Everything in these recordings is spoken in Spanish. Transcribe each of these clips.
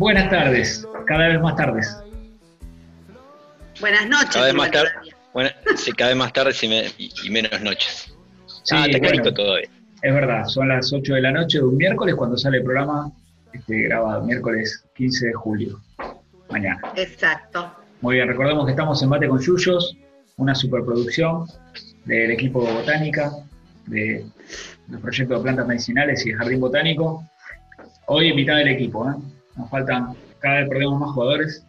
Buenas tardes, cada vez más tardes. Buenas noches. Cada vez más tarde, bueno, sí, cada vez más tardes y, me- y- y menos noches. Sí, ah, está bueno. clarito todavía. Es verdad, son las 8 de la noche de un miércoles cuando sale el programa, este, grabado miércoles 15 de julio, mañana. Exacto. Muy bien, recordemos que estamos en Mate con Yuyos, una superproducción del equipo Botánica, de los proyectos de plantas medicinales y el Jardín Botánico. Hoy mitad del equipo, ¿eh? Nos faltan, cada vez perdemos más jugadores.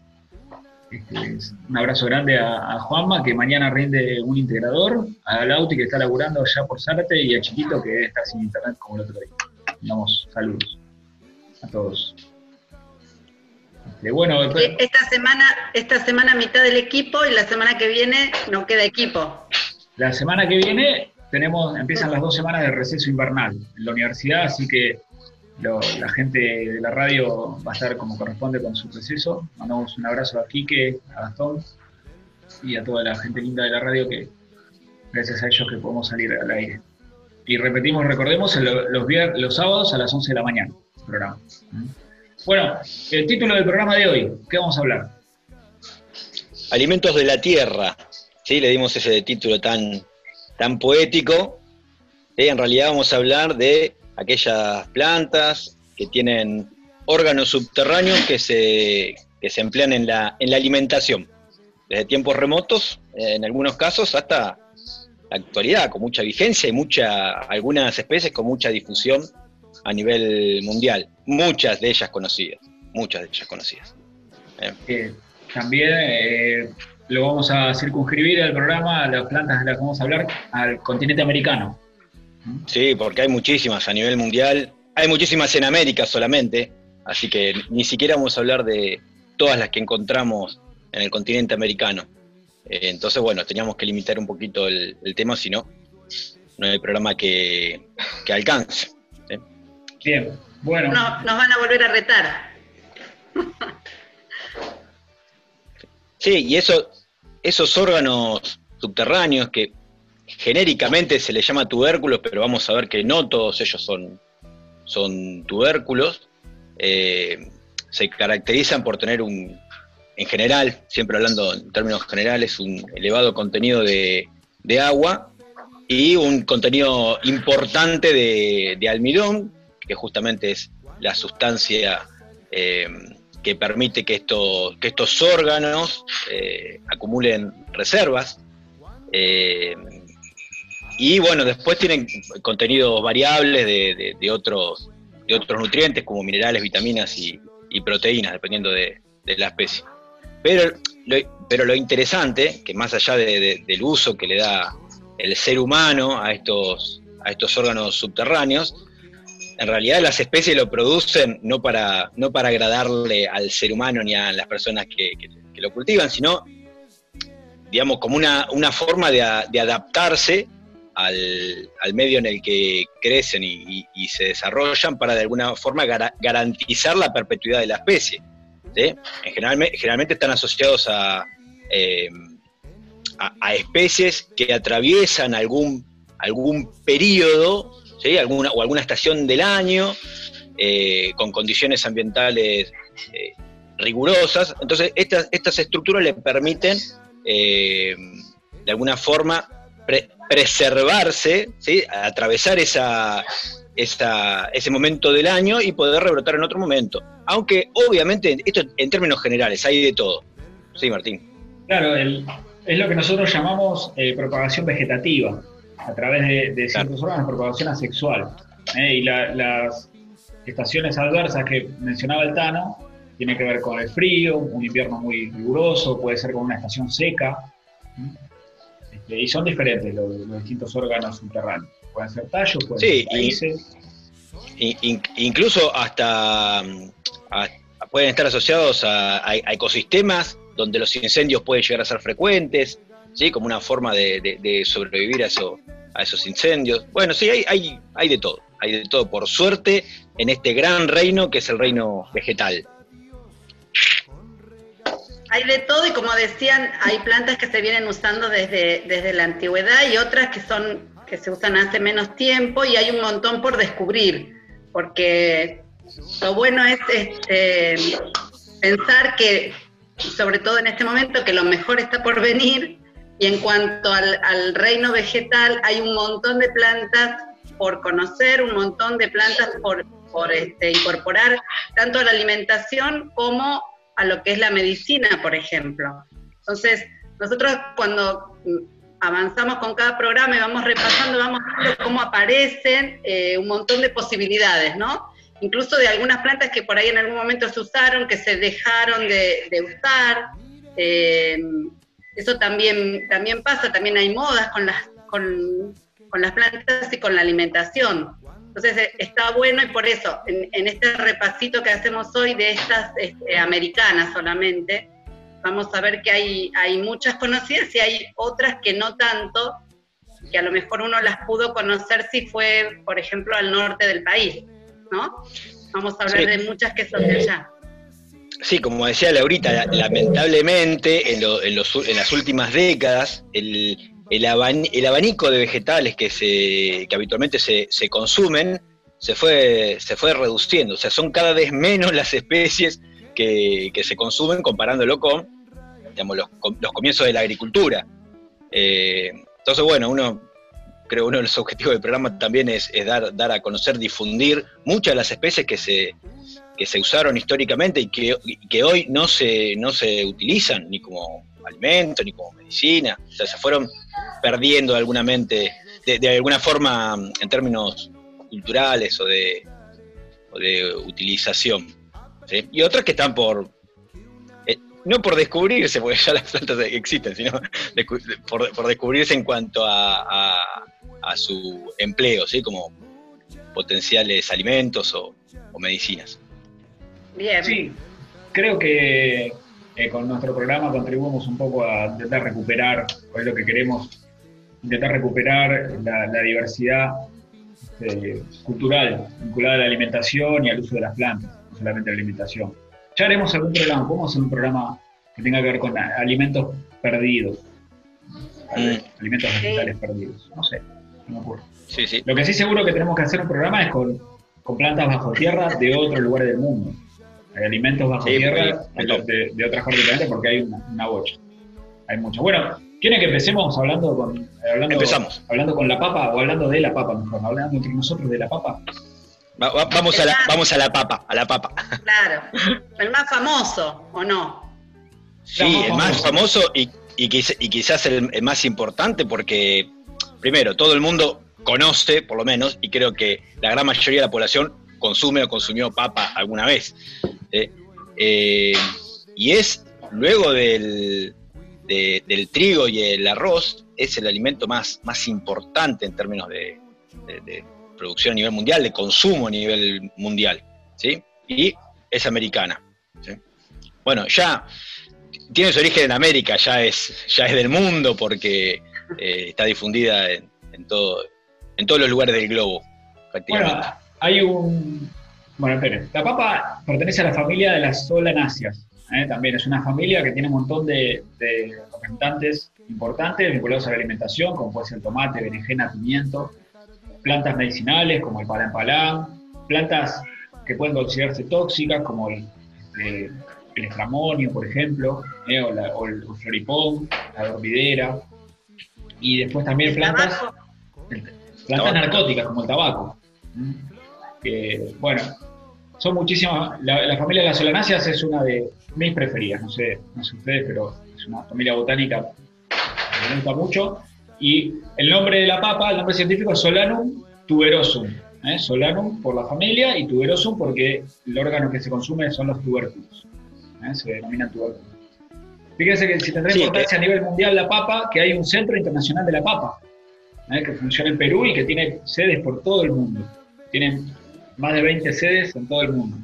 Este, es un abrazo grande a, a Juanma, que mañana rinde un integrador, a Lauti, que está laburando ya por Zárate, y a Chiquito, que estar sin internet como el otro día. Damos saludos a todos. Este, bueno, después- Esta semana, esta semana mitad del equipo y la semana que viene no queda equipo. La semana que viene tenemos, empiezan las dos semanas de receso invernal en la universidad, así que la gente de la radio va a estar como corresponde con su receso. Mandamos un abrazo a Quique, a Gastón y a toda la gente linda de la radio que gracias a ellos que podemos salir al aire. Y repetimos, recordemos, los, vier- los sábados a las 11 de la mañana, programa. Bueno, el título del programa de hoy, ¿qué vamos a hablar? Alimentos de la tierra. ¿sí? Le dimos ese título tan, tan poético. ¿sí? En realidad vamos a hablar de aquellas plantas que tienen órganos subterráneos que se, que se emplean en la, en la alimentación. Desde tiempos remotos, eh, en algunos casos, hasta la actualidad, con mucha vigencia y mucha, algunas especies con mucha difusión a nivel mundial. Muchas de ellas conocidas. Muchas de ellas conocidas. Eh, Eh, también lo vamos a circunscribir el programa, a las plantas de las que vamos a hablar, al continente americano. Sí, porque hay muchísimas a nivel mundial, hay muchísimas en América solamente, así que ni siquiera vamos a hablar de todas las que encontramos en el continente americano. Eh, entonces, bueno, teníamos que limitar un poquito el, el tema, si no, no hay programa que, que alcance. ¿sí? Bien, bueno, No- nos van a volver a retar. Sí, y eso, esos órganos subterráneos que genéricamente se les llama tubérculos, pero vamos a ver que no todos ellos son, son tubérculos, eh, se caracterizan por tener un, en general, siempre hablando en términos generales, un elevado contenido de, de agua y un contenido importante de, de almidón, que justamente es la sustancia eh, que permite que estos, que estos órganos eh, acumulen reservas. Y bueno, después tienen contenidos variables de, otros, de otros nutrientes como minerales, vitaminas y, proteínas, dependiendo de, la especie. Pero lo, pero lo interesante, que más allá de- de- del uso que le da el ser humano a estos, a estos órganos subterráneos, en realidad las especies lo producen no para, no para agradarle al ser humano ni a las personas que lo cultivan, sino, digamos, como una, una forma de, a- de adaptarse al, al medio en el que crecen y, se desarrollan para de alguna forma gara- garantizar la perpetuidad de la especie. ¿sí? En generalme- generalmente están asociados a, eh, a, a especies que atraviesan algún, algún periodo ¿sí? alguna, o alguna estación del año eh, con condiciones ambientales eh, rigurosas. Entonces, estas, estas estructuras le permiten, eh, de alguna forma, preservarse, ¿sí? atravesar esa, esa- ese momento del año y poder rebrotar en otro momento. Aunque, obviamente, esto en términos generales, hay de todo. Sí, Martín. claro, el- es lo que nosotros llamamos eh, propagación vegetativa, a través de, de ciertos órganos, propagación asexual. ¿eh? Y la- las estaciones adversas que mencionaba el Tano tienen que ver con el frío, un invierno muy riguroso, puede ser con una estación seca. Este, y son diferentes los, los distintos órganos subterráneos. Pueden ser tallos, pueden Sí, ser y- raíces. incluso hasta, pueden estar asociados a, ecosistemas donde los incendios pueden llegar a ser frecuentes, ¿sí? como una forma de, sobrevivir a, eso, a esos incendios. Bueno, sí, hay, hay, hay de todo, hay de todo, por suerte, en este gran reino que es el reino vegetal. Hay de todo y como decían, hay plantas que se vienen usando desde, desde la antigüedad y otras que son que se usan hace menos tiempo y hay un montón por descubrir, porque lo bueno es este, pensar que, sobre todo en este momento, que lo mejor está por venir y en cuanto al, reino vegetal hay un montón de plantas por conocer, un montón de plantas por, por este, incorporar tanto a la alimentación como a lo que es la medicina, por ejemplo. Entonces, nosotros cuando avanzamos con cada programa y vamos repasando, vamos viendo cómo aparecen eh, un montón de posibilidades, ¿no? Incluso de algunas plantas que por ahí en algún momento se usaron, que se dejaron de, usar. Eh, eso también, también pasa, también hay modas con las, con, con las plantas y con la alimentación. Entonces eh, está bueno y por eso, en, este repasito que hacemos hoy de estas este, americanas solamente, vamos a ver que hay, hay muchas conocidas y hay otras que no tanto, que a lo mejor uno las pudo conocer si fue, por ejemplo, al norte del país, ¿no? Vamos a hablar de muchas que son de allá. Sí, como decía Laurita, lamentablemente en, en, en las últimas décadas el, el, abanico de vegetales que, se, que habitualmente se, consumen se fue, se fue reduciendo. O sea, son cada vez menos las especies que, se consumen comparándolo con digamos, los, comienzos de la agricultura. Eh, entonces, bueno, uno creo uno de los objetivos del programa también es, dar, dar, a conocer, difundir muchas de las especies que se, que se usaron históricamente y que, que hoy no se, no se utilizan ni como alimento ni como medicina. O sea, se fueron perdiendo de alguna, mente, de, alguna forma en términos culturales o de, de utilización. Y otras que están por, eh, no por descubrirse, porque ya las plantas existen, sino por, descubrirse en cuanto a, a, su empleo, ¿sí? como potenciales alimentos o, o medicinas. Bien. Sí, creo que eh, con nuestro programa contribuimos un poco a intentar recuperar, o es lo que queremos intentar recuperar la, diversidad este, cultural vinculada a la alimentación y al uso de las plantas, no solamente la alimentación. Ya haremos algún programa, podemos hacer un programa que tenga que ver con alimentos perdidos, mm. alimentos vegetales perdidos, no sé, no me ocurre. Lo que sí seguro que tenemos que hacer un programa es con, con plantas bajo tierra de otros lugares del mundo. Hay alimentos bajo tierra de, de, otras partes del porque hay una, una bocha. Hay mucho. Bueno, ¿Quieren que empecemos hablando con, hablando, Empezamos. hablando con la papa o hablando de la papa mejor? Hablando entre nosotros de la papa. vamos, a la, vamos a la papa, a la papa. Claro. El más famoso, ¿o no? Sí, el más famoso y, y, quizás el, más importante porque, primero, todo el mundo conoce, por lo menos, y creo que la gran mayoría de la población consume o consumió papa alguna vez. ¿eh? Eh, y es luego del, del trigo y el arroz es el alimento más, más importante en términos de, producción a nivel mundial, de consumo a nivel mundial, ¿sí? Y es americana. Bueno, ya tiene su origen en América, ya es, ya es del mundo porque eh, está difundida en, todo, en todos los lugares del globo. Bueno, hay un... Bueno, espere, la papa pertenece a la familia de las solanáceas. ¿Eh? también es una familia que tiene un montón de, representantes importantes vinculados a la alimentación, como puede ser el tomate, berenjena, pimiento, plantas medicinales como el palán plantas que pueden considerarse tóxicas como el, este, el estramonio, por ejemplo, ¿eh? o, el, floripón, la dormidera, y después también plantas, plantas narcóticas como el tabaco. bueno, son muchísimas. La, familia de las solanáceas es una de mis preferidas, no sé, no sé ustedes, pero es una familia botánica que me gusta mucho. Y el nombre de la papa, el nombre científico es Solanum tuberosum. ¿eh? Solanum por la familia y tuberosum porque el órgano que se consume son los tubérculos. ¿eh? Se denominan tubérculos. Fíjense que si tendrá importancia a nivel mundial la papa, que hay un centro internacional de la papa, ¿eh? que funciona en Perú y que tiene sedes por todo el mundo. Tienen más de 20 sedes en todo el mundo.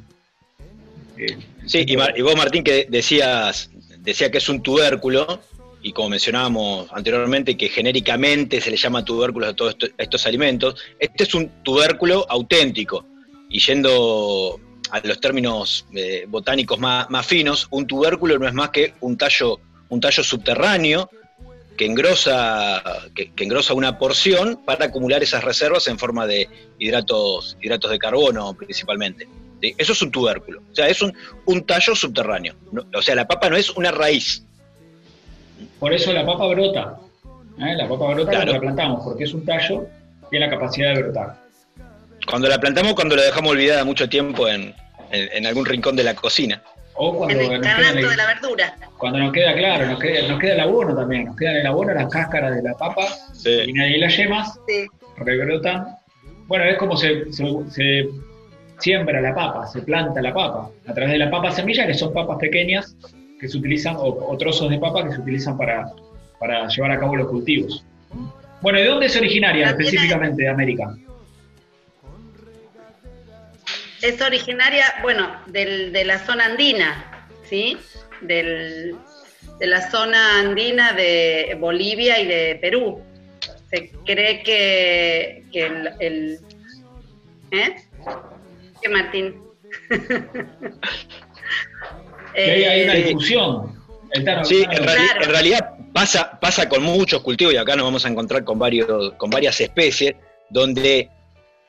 Eh, sí, y, vos Martín que decías, decía que es un tubérculo, y como mencionábamos anteriormente, que genéricamente se le llama tubérculos a todos estos alimentos, este es un tubérculo auténtico. Y yendo a los términos eh, botánicos más, finos, un tubérculo no es más que un tallo, un tallo subterráneo que engrosa, que, engrosa una porción para acumular esas reservas en forma de hidratos, hidratos de carbono principalmente. Eso es un tubérculo, o sea, es un, un tallo subterráneo. o sea, la papa no es una raíz. Por eso la papa brota. ¿eh? La papa brota cuando la plantamos, porque es un tallo, tiene la capacidad de brotar. Cuando la plantamos, cuando la dejamos olvidada mucho tiempo en, en algún rincón de la cocina. O cuando en el nos de la verdura. Cuando nos queda claro, nos queda, nos queda el abono también, nos queda en el abono las cáscaras de la papa y nadie las yemas, rebrotan. Bueno, es como se, se, siembra la papa, se planta la papa, a través de la papa semilla, que son papas pequeñas que se utilizan, o, trozos de papa que se utilizan para, para llevar a cabo los cultivos. Bueno, ¿de dónde es originaria específicamente de América? Es originaria, bueno, del, de la zona andina, ¿sí? Del, de la zona andina de Bolivia y de Perú. Se cree que, el, ¿Eh? ¿Qué, Martín? hay una eh, discusión. sí, en, realidad pasa, pasa con muchos cultivos y acá nos vamos a encontrar con, varios, con varias especies donde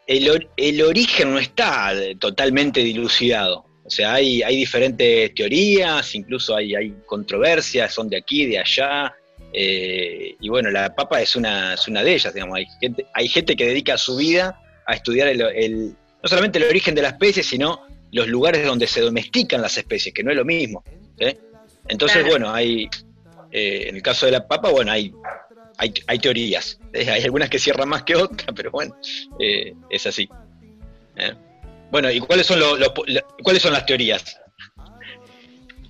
el, origen no está totalmente dilucidado. O sea, hay, hay diferentes teorías, incluso hay, hay controversias, son de aquí, de allá. Eh, y bueno, la papa es una, es una de ellas, digamos. Hay gente, hay gente que dedica su vida a estudiar el, no solamente el origen de la especie, sino los lugares donde se domestican las especies, que no es lo mismo. Entonces, bueno, hay, eh, en el caso de la papa, bueno, hay hay, teorías. Eh, hay algunas que cierran más que otras, pero bueno, eh, es así. Eh. Bueno, ¿y cuáles son, cuáles son las teorías?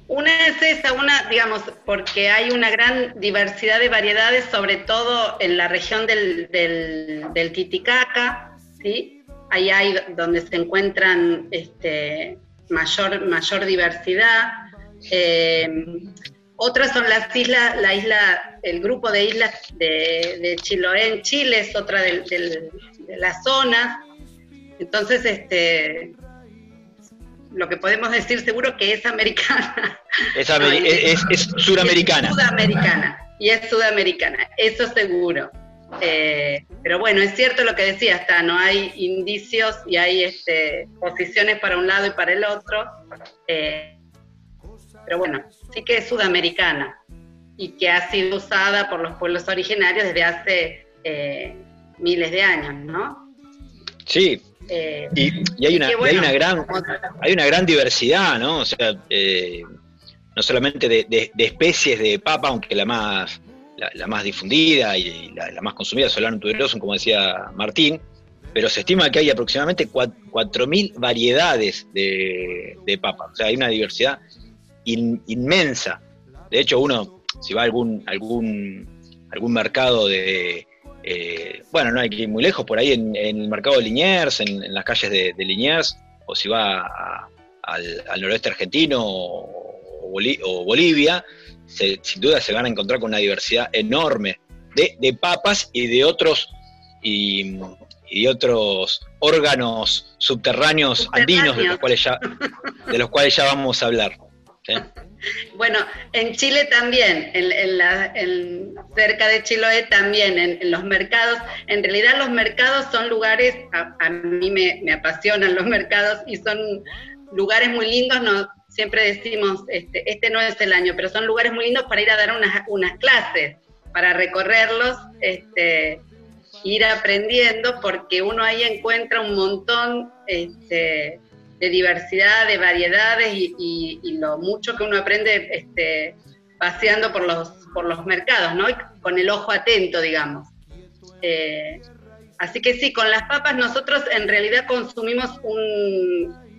Una es esa, una, digamos, porque hay una gran diversidad de variedades, sobre todo en la región del, del, Titicaca, ¿sí? Ahí hay donde se encuentran este, mayor, mayor diversidad. Otras son las islas, la isla, el grupo de islas de, Chiloé en Chile es otra de, las zonas. Entonces, este, lo que podemos decir seguro que es americana. Es, es, sudamericana. Es sudamericana. Y es sudamericana, eso seguro. Eh, pero bueno, es cierto lo que decía, hasta no hay indicios y hay este, posiciones para un lado y para el otro. Eh, pero bueno, sí que es sudamericana y que ha sido usada por los pueblos originarios desde hace eh, miles de años, ¿no? Sí. Eh, y, hay, una, una gran, hay una gran diversidad, ¿no? O sea, eh, no solamente de, especies de papa, aunque la más, la, más difundida y la, más consumida es Solano tuberosum, como decía Martín, pero se estima que hay aproximadamente 4.000 variedades de, de papa. O sea, hay una diversidad inmensa. De hecho, uno, si va a algún, algún, algún mercado de, eh, bueno, no hay que ir muy lejos, por ahí en, el mercado de Liniers, en, las calles de, Liniers, o si va al, noroeste argentino o, Bolivia, sin duda se van a encontrar con una diversidad enorme de, papas y de otros y, otros órganos subterráneos, andinos de los cuales ya de los cuales ya vamos a hablar. Bueno, en Chile también, en, cerca de Chiloé también, en, los mercados. En realidad los mercados son lugares, a, mí me, apasionan los mercados y son lugares muy lindos. No, siempre decimos, este, este no es el año, pero son lugares muy lindos para ir a dar unas, unas clases, para recorrerlos, este, ir aprendiendo, porque uno ahí encuentra un montón este, de diversidad, de variedades y, lo mucho que uno aprende este, paseando por los, por los mercados, ¿no? con el ojo atento, digamos. Eh, así que sí, con las papas nosotros en realidad consumimos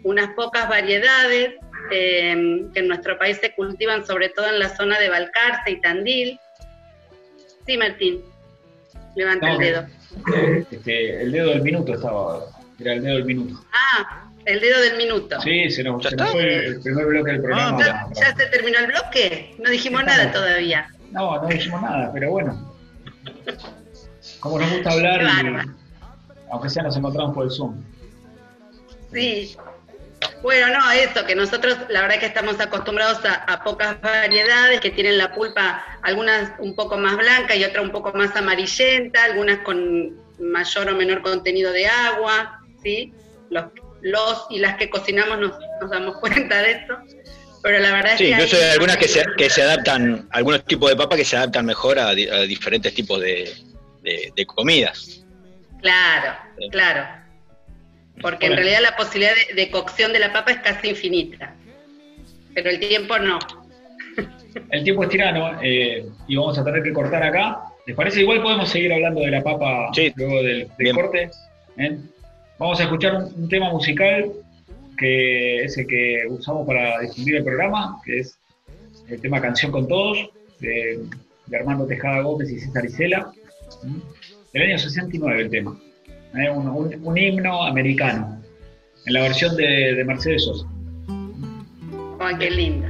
unas pocas variedades eh, que en nuestro país se cultivan sobre todo en la zona de Balcarce y Tandil. Sí, Martín, levanta el dedo. Este, el dedo del minuto estaba, era el dedo del minuto. Ah, el dedo del minuto. Sí, se nos, ¿Ya se nos fue el primer bloque del programa. ¿Ya, ya se terminó el bloque? No dijimos nada todavía. No, no dijimos nada, pero bueno. Como nos gusta hablar, y, aunque sea nos encontramos por el Zoom. Sí. Bueno, no, eso, que nosotros la verdad que estamos acostumbrados a, a pocas variedades, que tienen la pulpa, algunas un poco más blanca y otra un poco más amarillenta, algunas con mayor o menor contenido de agua, ¿sí? Los, los y las que cocinamos nos, nos damos cuenta de esto. Pero la verdad Sí, es que... incluso hay- hay algunas que se, que se adaptan, algunos tipos de papa que se adaptan mejor a, di- a diferentes tipos de, de- de comidas. Claro, claro. Porque en realidad la posibilidad de, de cocción de la papa es casi infinita. Pero el tiempo no. El tiempo es tirano eh, y vamos a tener que cortar acá. ¿Les parece? Igual podemos seguir hablando de la papa Sí. luego del, corte. ¿eh? Vamos a escuchar un, tema musical que es el que usamos para difundir el programa, que es el tema Canción con Todos, de, Armando Tejada Gómez y César Isela. Del año 69 el tema. ¿eh? Un, himno americano, en la versión de, de Mercedes Sosa. Ay, qué linda.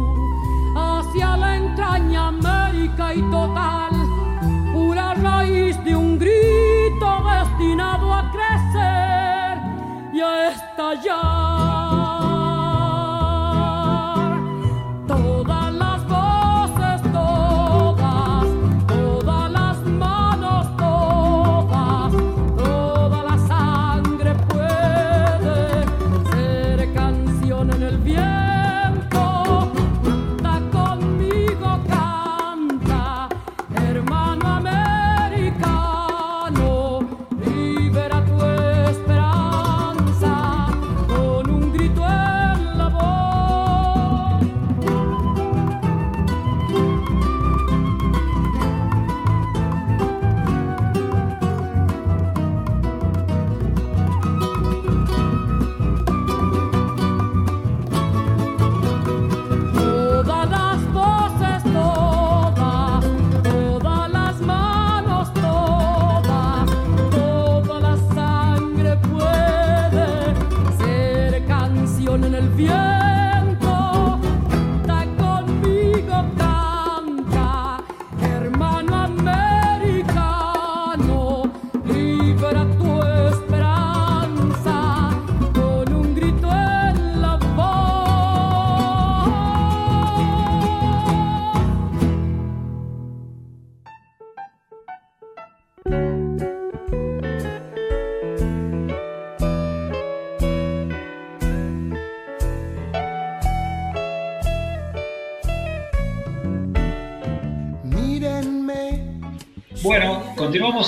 y total, pura raíz de un grito destinado a crecer y a estallar.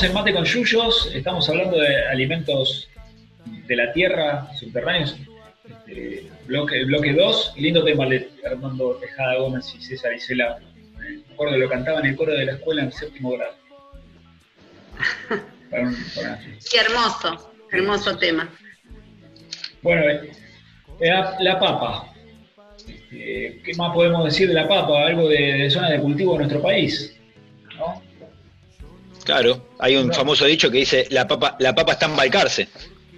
En Mate con Yuyos. Estamos hablando de alimentos de la tierra, subterráneos. Este, bloque, bloque 2, lindo tema de Armando Tejada Gómez y César Isela. Eh, Me acuerdo que lo cantaba en el coro de la escuela en séptimo grado. Para un- para- Qué hermoso, hermoso tema. Bueno, eh, la, la papa. eh, ¿qué más podemos decir de la papa? Algo de, zona de cultivo de nuestro país, ¿no? Claro, hay un famoso dicho que dice la papa, la papa está en Balcarce,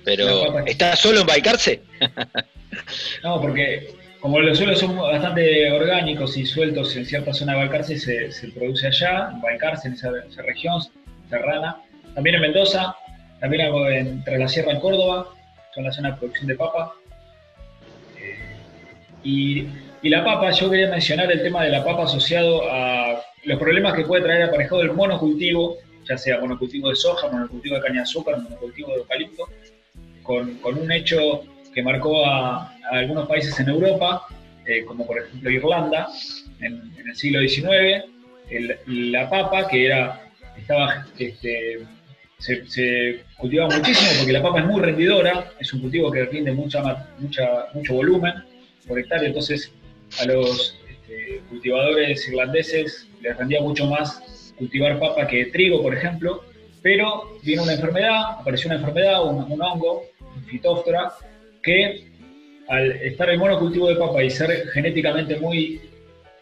pero ¿está solo en Balcarce? no, porque como los suelos son bastante orgánicos y sueltos en cierta zona de Balcarce, se, se produce allá, en Balcarce, en esa, región serrana. También en Mendoza, también entre la Sierra en Córdoba, son la zona de producción de papa. Eh, y, y, la papa, yo quería mencionar el tema de la papa asociado a los problemas que puede traer aparejado el monocultivo, ya sea monocultivo de soja, monocultivo de caña de azúcar, monocultivo de eucalipto, con, con un hecho que marcó a, algunos países en Europa, eh, como por ejemplo Irlanda, en, el siglo XIX, la papa, que era, estaba, este, se, cultivaba muchísimo porque la papa es muy rendidora, es un cultivo que rinde mucha, mucha, mucho volumen por hectárea, entonces a los este, cultivadores irlandeses les rendía mucho más cultivar papa que trigo, por ejemplo, pero vino una enfermedad, apareció una enfermedad, un, un hongo, un fitóftora, que al estar el monocultivo de papa y ser genéticamente muy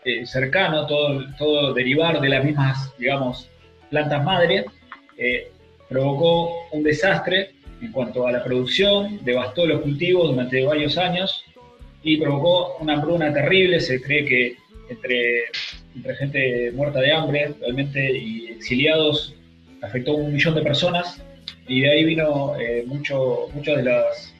eh, cercano, todo, todo derivar de las mismas, digamos, plantas madre, eh, provocó un desastre en cuanto a la producción, devastó los cultivos durante varios años y provocó una hambruna terrible. Se cree que entre, entre gente muerta de hambre realmente y exiliados afectó a un millón de personas y de ahí vino eh, mucho, muchas de las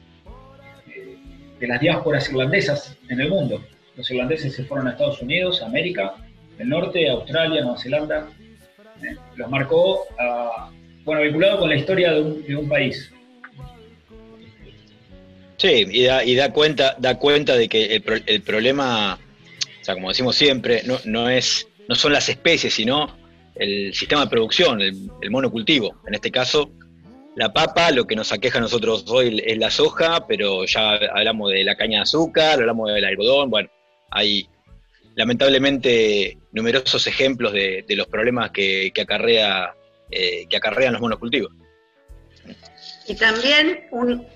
de las diásporas irlandesas en el mundo. Los irlandeses se fueron a Estados Unidos, América, del Norte, Australia, Nueva Zelanda. ¿eh? Los marcó, bueno, vinculado con la historia de un, país. Sí, y da, y da, cuenta, da cuenta de que el, problema, o sea, como decimos siempre, no, no, es, no son las especies, sino el sistema de producción, el, monocultivo. En este caso, la papa, lo que nos aqueja a nosotros hoy es la soja, pero ya hablamos de la caña de azúcar, hablamos del algodón, bueno, hay lamentablemente numerosos ejemplos de, los problemas que, acarrea, eh, que acarrean los monocultivos. Y también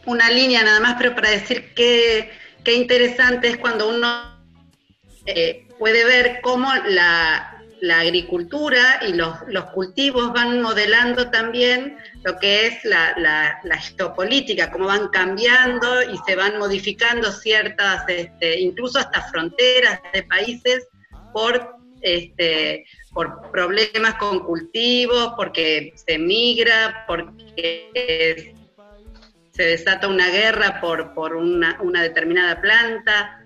una línea nada más, pero para decir que, interesante es cuando uno eh, puede ver cómo la, la agricultura y los, cultivos van modelando también lo que es la, geopolítica, cómo van cambiando y se van modificando ciertas, este, incluso hasta fronteras de países por, este, por problemas con cultivos, porque se migra, porque se desata una guerra por, una, determinada planta.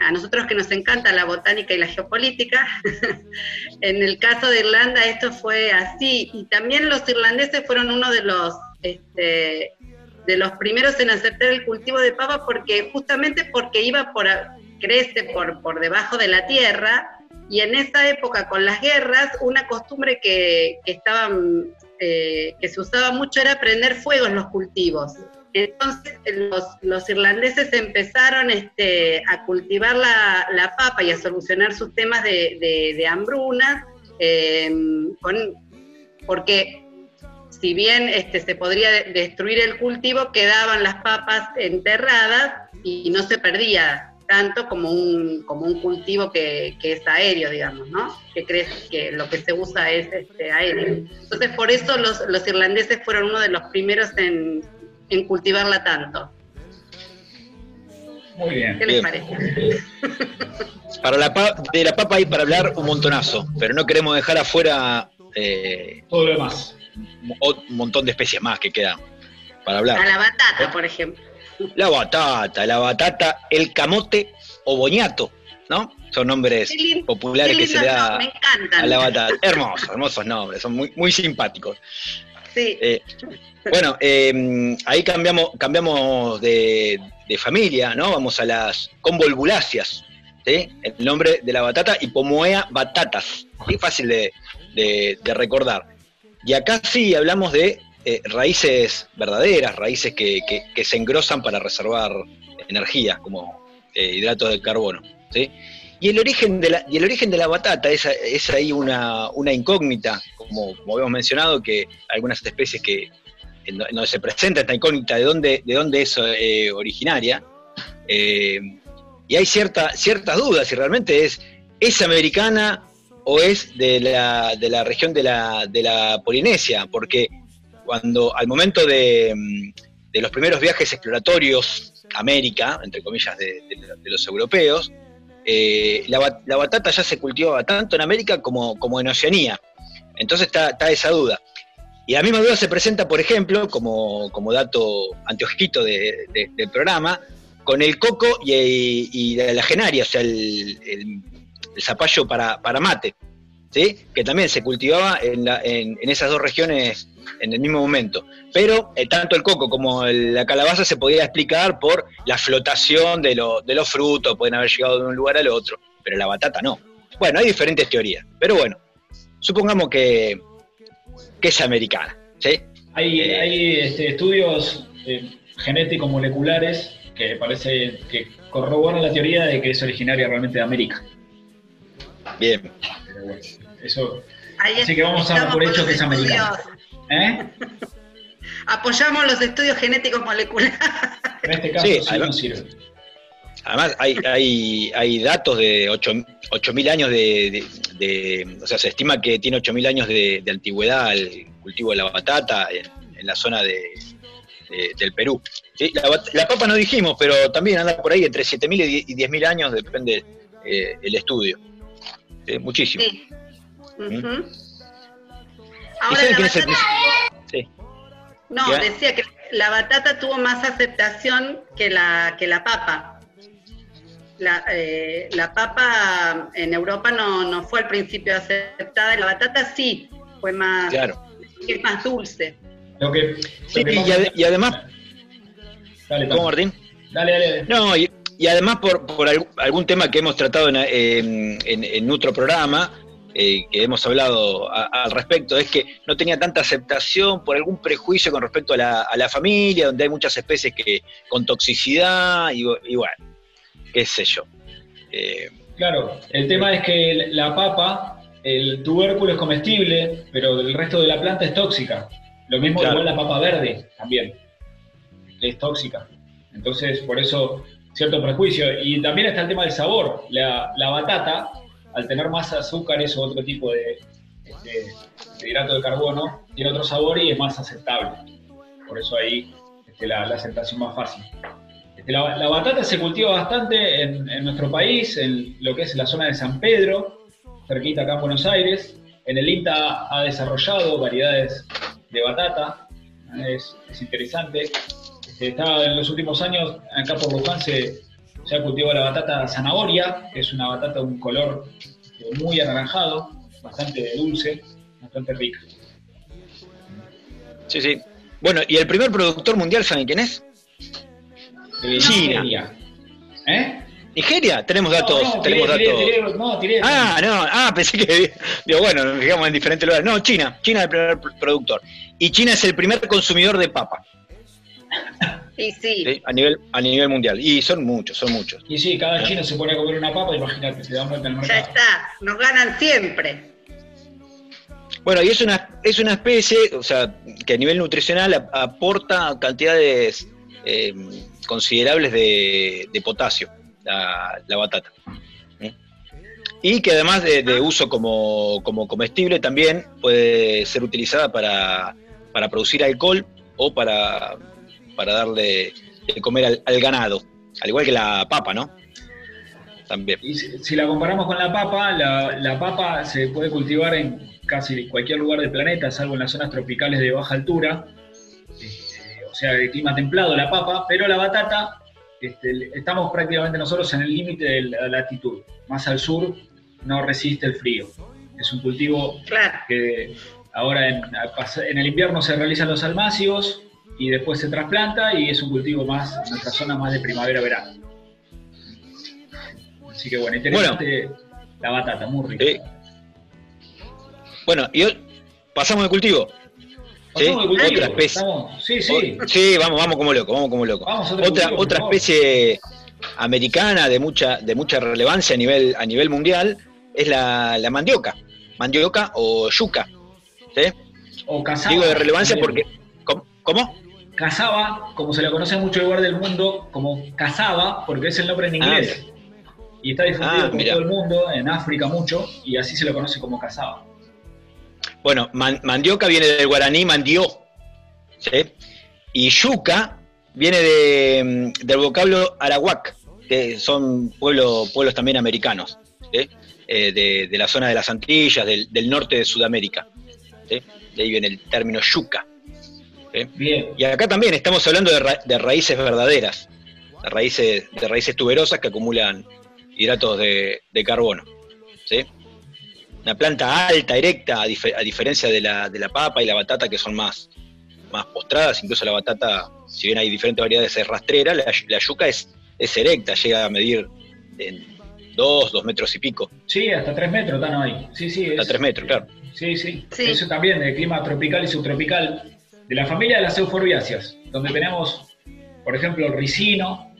A nosotros que nos encanta la botánica y la geopolítica, en el caso de Irlanda esto fue así, y también los irlandeses fueron uno de los, este, de los primeros en aceptar el cultivo de papa, porque justamente porque iba por, crece por, por debajo de la tierra, y en esa época con las guerras, una costumbre que, que, eh, que se usaba mucho era prender fuego en los cultivos. Entonces los, irlandeses empezaron este, a cultivar la, papa y a solucionar sus temas de, hambruna, eh, porque si bien este, se podría destruir el cultivo, quedaban las papas enterradas y no se perdía tanto como un, como un cultivo que, es aéreo, digamos, ¿no? Que crees que lo que se usa es este, aéreo. Entonces, por eso los, los irlandeses fueron uno de los primeros en, en cultivarla tanto. Muy bien. ¿Qué les parece? Para la de la papa hay para hablar un montonazo, pero no queremos dejar afuera eh, todo lo demás. Un montón de especies más que quedan para hablar. A la batata, por ejemplo. La batata, la batata, el camote o boñato, ¿no? Son nombres populares que se le da a la batata. Hermosos, hermosos nombres, son muy, muy simpáticos. Sí. Eh, bueno, em, ahí cambiamos, cambiamos de, familia, ¿no? Vamos a las convolvuláceas, ¿sí? El nombre de la batata, y pomoea batatas, ¿sí? Fácil de, recordar. Y acá sí hablamos de eh, raíces verdaderas, raíces que, se engrosan para reservar energía, como eh, hidratos de carbono, ¿sí? Y el origen de la, y el origen de la batata es, es ahí una, incógnita, como, como habíamos mencionado, que algunas especies que, en donde se presenta esta incógnita de dónde, de dónde es eh, originaria, eh, y hay cierta, ciertas dudas si realmente es, es americana o es de la, de la región de la, de la Polinesia, porque cuando al momento de, mm, de los primeros viajes exploratorios a América, entre comillas, de, los europeos, eh, la, batata ya se cultivaba tanto en América como, como en Oceanía. Entonces está, esa duda. Y la misma duda se presenta, por ejemplo, como, como dato anteojito de, del programa, con el coco y, la genaria, o sea, el, zapallo para, para mate, ¿sí? que también se cultivaba en, en, esas dos regiones en el mismo momento. Pero eh, tanto el coco como la calabaza se podía explicar por la flotación de, de los frutos, pueden haber llegado de un lugar al otro, pero la batata no. Bueno, hay diferentes teorías, pero bueno, supongamos que, que es americana. ¿sí? Hay, eh, hay este, estudios eh, genéticos moleculares que parece que corroboran la teoría de que es originaria realmente de América. Bien. Pero bueno, eso. Ahí así que vamos a dar por hecho que es americano. ¿Eh? Apoyamos los estudios genéticos moleculares. En este caso sí, no sirve. Además, hay, hay, hay datos de 8.000 años de, de, de, O sea, se estima que tiene 8.000 años de, de, antigüedad el cultivo de la batata en, en la zona de, del Perú. ¿Sí? La, la, papa no dijimos, pero también anda por ahí entre 7.000 y 10.000 años, depende eh, el estudio. ¿Sí? Muchísimo. Sí. Uh -huh. ¿Mm? Ahora la batata... sí. No, ¿Ya? decía que la batata tuvo más aceptación que la, que la papa. La, eh, la papa en Europa no, no, fue al principio aceptada, la batata sí fue más, claro. es más dulce. Lo que, sí, lo que y, ad, y, además, dale, ¿cómo Martín? Dale, dale. No, y, y además por, por, algún tema que hemos tratado en, en, en, en otro programa, eh, que hemos hablado a, al respecto, es que no tenía tanta aceptación por algún prejuicio con respecto a la, a la familia, donde hay muchas especies que con toxicidad y, y bueno, qué sé yo. Eh, claro, el tema es que la papa, el tubérculo es comestible, pero el resto de la planta es tóxica. Lo mismo claro. igual la papa verde también, es tóxica. Entonces, por eso, cierto prejuicio. Y también está el tema del sabor. La, la batata al tener más azúcares o otro tipo de, de, de, hidrato de carbono, tiene otro sabor y es más aceptable. Por eso ahí este, la, la, aceptación más fácil. Este, la, batata se cultiva bastante en, nuestro país, en lo que es la zona de San Pedro, cerquita acá en Buenos Aires. En el INTA ha desarrollado variedades de batata, es, es interesante. Este, está en los últimos años, acá por Luján se, se ha cultivado la batata zanahoria, que es una batata de un color muy anaranjado, bastante dulce, bastante rica. Sí, sí. Bueno, ¿y el primer productor mundial saben quién es? China. Nigeria. ¿Eh? Nigeria, tenemos datos, no, no, tenemos tiré, datos. Tiré, no, tiré, ah, no, ah, pensé que digo, bueno, nos fijamos en diferentes lugares. No, China, China es el primer productor. Y China es el primer consumidor de papa. Y sí. sí. A, nivel, a nivel mundial. Y son muchos, son muchos. Y sí, cada chino se pone a comer una papa, imagínate, se dan vuelta en el mercado. Ya está, nos ganan siempre. Bueno, y es una, es una especie, o sea, que a nivel nutricional aporta cantidades eh, considerables de, potasio, la, batata. ¿Mm? Y que además de, uso como, como, comestible, también puede ser utilizada para, para producir alcohol o para para darle de comer al, ganado, al igual que la papa, ¿no? También. Y si, la comparamos con la papa, la, papa se puede cultivar en casi cualquier lugar del planeta, salvo en las zonas tropicales de baja altura, sea, de clima templado la papa, pero la batata, este, estamos prácticamente nosotros en el límite de la latitud, más al sur no resiste el frío. Es un cultivo claro. que ahora en, en el invierno se realizan los almácigos, y después se trasplanta y es un cultivo más, en nuestra zona más de primavera-verano. Así que bueno, interesante bueno, la batata, muy rica. Eh, bueno, y hoy pasamos de cultivo. Otra especie. Estamos, sí, sí. Sí, vamos, vamos como loco, vamos como loco. Vamos otra, cultivo, otra especie americana de mucha, de mucha relevancia a nivel, a nivel mundial es la, la mandioca. Mandioca o yuca. ¿sí? O cazaba, Digo de relevancia porque. ¿Cómo? ¿Cómo? Cazaba, como se la conoce en muchos lugares del mundo, como cazaba, porque es el nombre en inglés. y está difundido Ah, por todo el mundo, en África mucho, y así se lo conoce como cazaba. Bueno, man- mandioca viene del guaraní mandió, ¿sí? Y yuca viene de, mm, del vocablo arawak, que son pueblo- pueblos también americanos, ¿sí? Eh, de, de la zona de las Antillas, del, del norte de Sudamérica. ¿sí? De ahí viene el término yuca. Bien, Y acá también estamos hablando de, ra- de raíces verdaderas, de raíces, de raíces tuberosas que acumulan hidratos de, de carbono. ¿sí? Una planta alta, erecta, a, dife- a diferencia de la, de la papa y la batata que son más, más postradas, incluso la batata, si bien hay diferentes variedades, es rastrera, la, la yuca es, es erecta, llega a medir en dos, dos metros y pico, sí, hasta 3 metros están ahí. Sí, sí, hasta es- tres metros, claro. Sí, sí, Sí. Eso también, de clima tropical y subtropical, de la familia de las euforbiáceas, donde tenemos, por ejemplo, el ricino,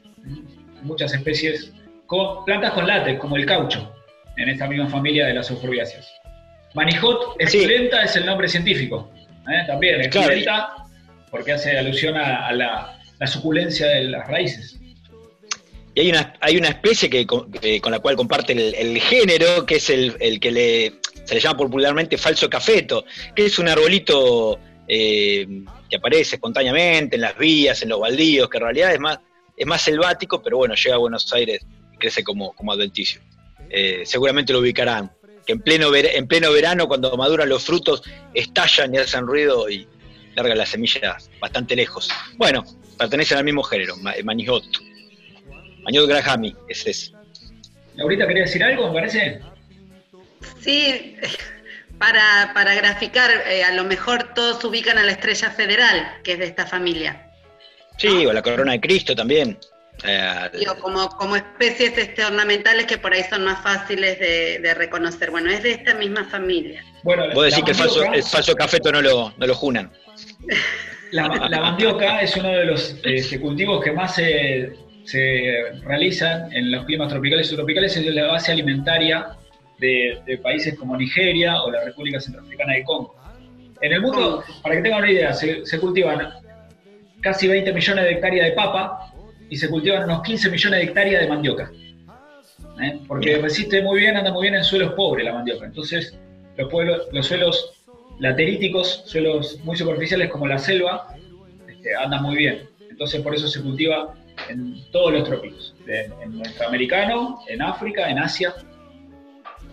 muchas especies, con plantas con látex, como el caucho, en esta misma familia de las euforbiáceas. Manijot Sí. esculenta es el nombre científico, ¿eh? también, Claro. esculenta, porque hace alusión a, a la, la suculencia de las raíces. Y hay una, hay una especie que, con, que- con la cual comparte el, el género, que es el, el que le, se le llama popularmente falso cafeto, que es un arbolito eh, que aparece espontáneamente en las vías, en los baldíos, que en realidad es más, es más selvático, pero bueno, llega a Buenos Aires y crece como, como adventicio. Eh, seguramente lo ubicarán, que en pleno, ver- en pleno verano, cuando maduran los frutos, estallan y hacen ruido y largan las semillas bastante lejos. Bueno, pertenecen al mismo género, ma- manijot. Mañot Grahami, es ese. Laurita, ¿quería decir algo, me parece? Sí, para, para graficar, eh, a lo mejor todos ubican a la estrella federal, que es de esta familia. Sí, o la corona de Cristo también. Eh, Digo, como, como especies este, ornamentales que por ahí son más fáciles de, de reconocer. Bueno, es de esta misma familia. Bueno, vos decís que el falso, el falso cafeto no lo, no lo junan. La, la mandioca es uno de los este, cultivos que más se, se realizan en los climas tropicales y subtropicales, es la base alimentaria de, de países como Nigeria o la República Centroafricana de Congo. En el mundo, para que tengan una idea, se, se cultivan casi 20 millones de hectáreas de papa y se cultivan unos 15 millones de hectáreas de mandioca. ¿Eh? Porque Bien. resiste muy bien, anda muy bien en suelos pobres la mandioca. Entonces, los, pueblos, los suelos lateríticos, suelos muy superficiales como la selva, este, andan muy bien. Entonces, por eso se cultiva en todos los trópicos, en, en nuestro americano, en África, en Asia.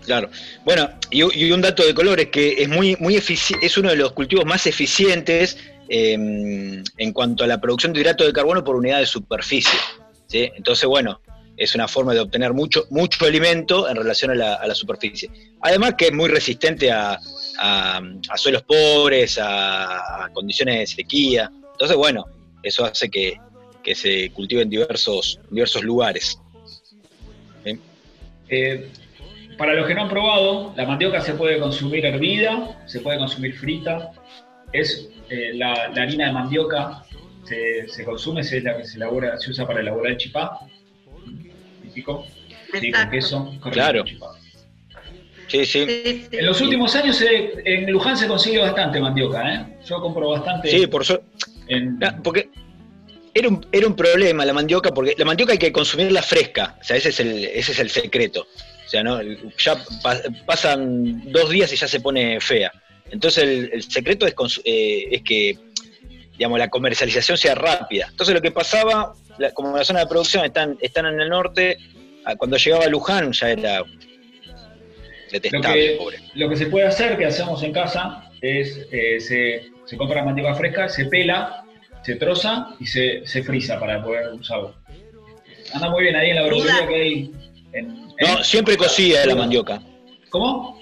Claro. Bueno, y, y un dato de color es que es muy, muy efici- es uno de los cultivos más eficientes eh, en cuanto a la producción de hidrato de carbono por unidad de superficie. ¿sí? Entonces, bueno, es una forma de obtener mucho, mucho alimento en relación a la, superficie. Además que es muy resistente a, suelos pobres, a, condiciones de sequía. Entonces, bueno, eso hace que, que se cultive en diversos, diversos lugares. Eh, para los que no han probado, la mandioca se puede consumir hervida, se puede consumir frita. Es eh, la, la harina de mandioca se, se consume, es la que se elabora, se usa para elaborar el chipá. Típico. Sí, con queso, Claro. chipá. Sí, sí. En los últimos años se- en Luján se consigue bastante mandioca, ¿eh? Yo compro bastante. Sí, por suerte. en- Ah, Porque era un, era un problema la mandioca, porque la mandioca hay que consumirla fresca, o sea, ese es el, ese es el secreto. O sea, ¿no? ya pa- pasan dos días y ya se pone fea. Entonces el, el secreto es, eh, es que digamos, la comercialización sea rápida. Entonces lo que pasaba, la- como la zona de producción están, están en el norte, ah, cuando llegaba a Luján ya era Lo detestable, que, pobre. lo que se puede hacer, que hacemos en casa, es eh, se, se compra mandioca fresca, se pela, se troza y se, se frisa para poder usarlo. Anda muy bien ahí en la verdulería que hay. En, No, siempre cocida la mandioca. ¿Cómo?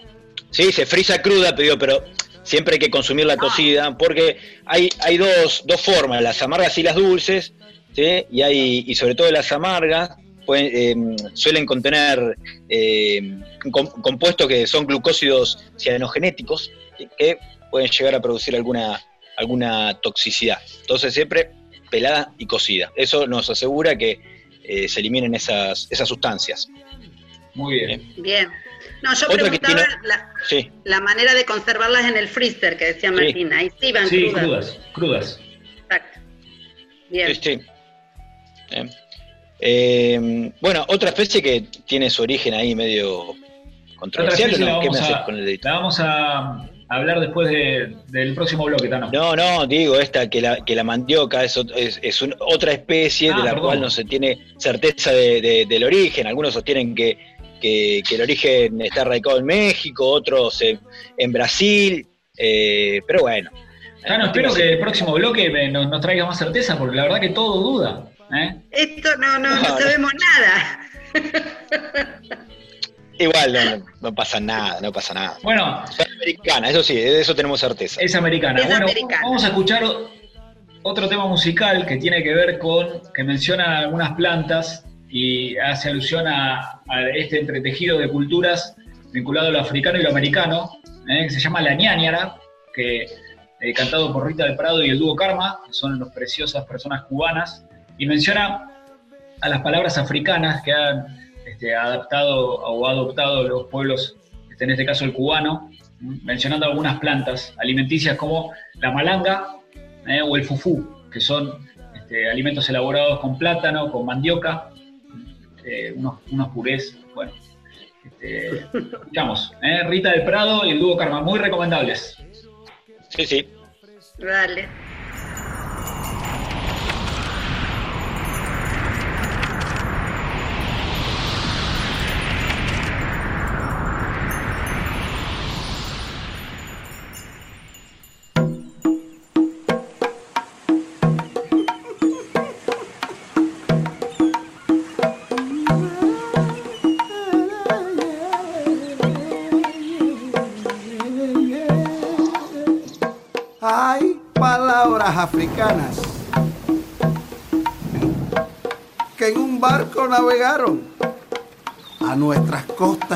Sí, se frisa cruda, pero, pero siempre hay que consumirla cocida, porque hay, hay dos, dos formas, las amargas y las dulces, ¿sí? y, hay, y sobre todo las amargas pueden, eh, suelen contener eh, com- compuestos que son glucósidos cianogenéticos, ¿sí? que pueden llegar a producir alguna, alguna toxicidad. Entonces siempre pelada y cocida. Eso nos asegura que eh, se eliminen esas, esas sustancias. Muy bien. Bien. No, yo Otra que preguntaba tiene- la, Sí. la manera de conservarlas en el freezer, que decía Sí. Martín. Ahí sí van Sí, crudas. crudas, crudas. Exacto. Bien. Sí, sí. Eh, Eh, bueno, otra especie que tiene su origen ahí medio controversial. La ¿Qué me vamos haces a- con el dedito? La vamos a hablar después de- del próximo bloque, Tano. No, no, digo esta que la, que la mandioca es, es- es un- otra especie Ah, de la perdón. cual no se tiene certeza de- de- del origen. Algunos sostienen que, que- que el origen está radicado en México, otros en, en Brasil, eh, pero bueno. Tano, espero que el próximo bloque me- nos, nos traiga más certeza, porque la verdad que todo duda. ¿eh? Esto no, no, no sabemos nada. Igual no, no- pasa nada, no pasa nada. Bueno, Son americana, eso sí, de eso tenemos certeza. es americana. Es bueno, americana. vamos a escuchar otro tema musical que tiene que ver con, que menciona algunas plantas y hace alusión a, este entretejido de culturas vinculado a lo africano y lo americano, ¿eh? que se llama La ñañara, que eh, cantado por Rita del Prado y el dúo Karma, que son dos preciosas personas cubanas, y menciona a las palabras africanas que han este, adaptado o adoptado los pueblos, este, en este caso el cubano, mencionando algunas plantas alimenticias como la malanga ¿eh? o el fufú, que son este, alimentos elaborados con plátano, con mandioca, eh, unos, unos purés, bueno. Este, escuchamos, ¿eh? Rita del Prado y el dúo Karma, muy recomendables. Sí, sí. Dale.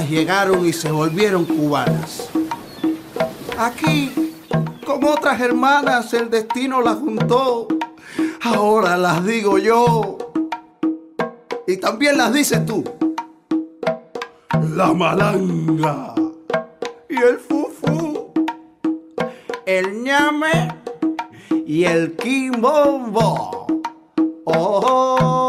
Llegaron y se volvieron cubanas. Aquí, como otras hermanas, el destino las juntó. Ahora las digo yo. Y también las dices tú. La malanga y el fufu el ñame y el quimbombo. Oh, oh,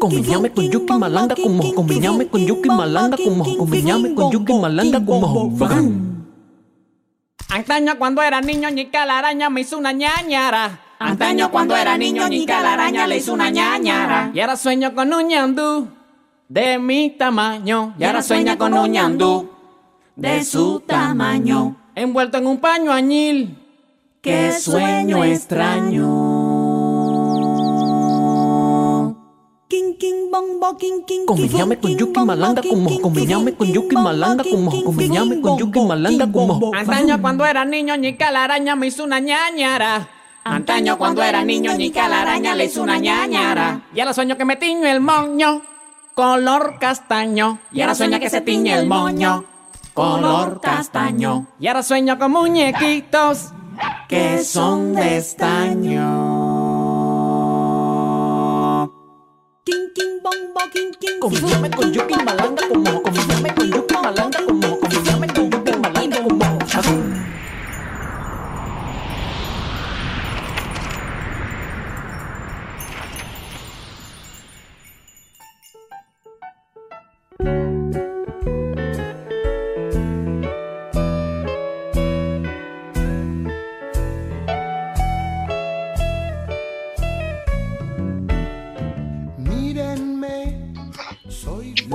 Combiname con yuki malanga como combiname con yuki malanga como combiname con yuki malanga como. Antaño cuando era niño, Ñica la araña me hizo una ñañara. Antaño cuando era niño, Ñica la araña le hizo una ñañara. Y ahora sueño con un ñandú de mi tamaño. Y ahora sueña con un ñandú de su tamaño. Envuelto en un paño añil. Qué sueño extraño. Combiname con yuki malanga como combiname con yuki malanga como combiname con yuki malanga como Antaño cuando era niño, Ñica la araña me hizo una ñañara. Antaño cuando era niño, Ñica la araña le hizo una ñañara. Y ahora sueño que me tiño el moño, color castaño. Y ahora sueña que se tiñe el moño, color castaño. Y ahora sueño con muñequitos que son de estaño. Combiname con yuki malanga como combiname con yuki malanga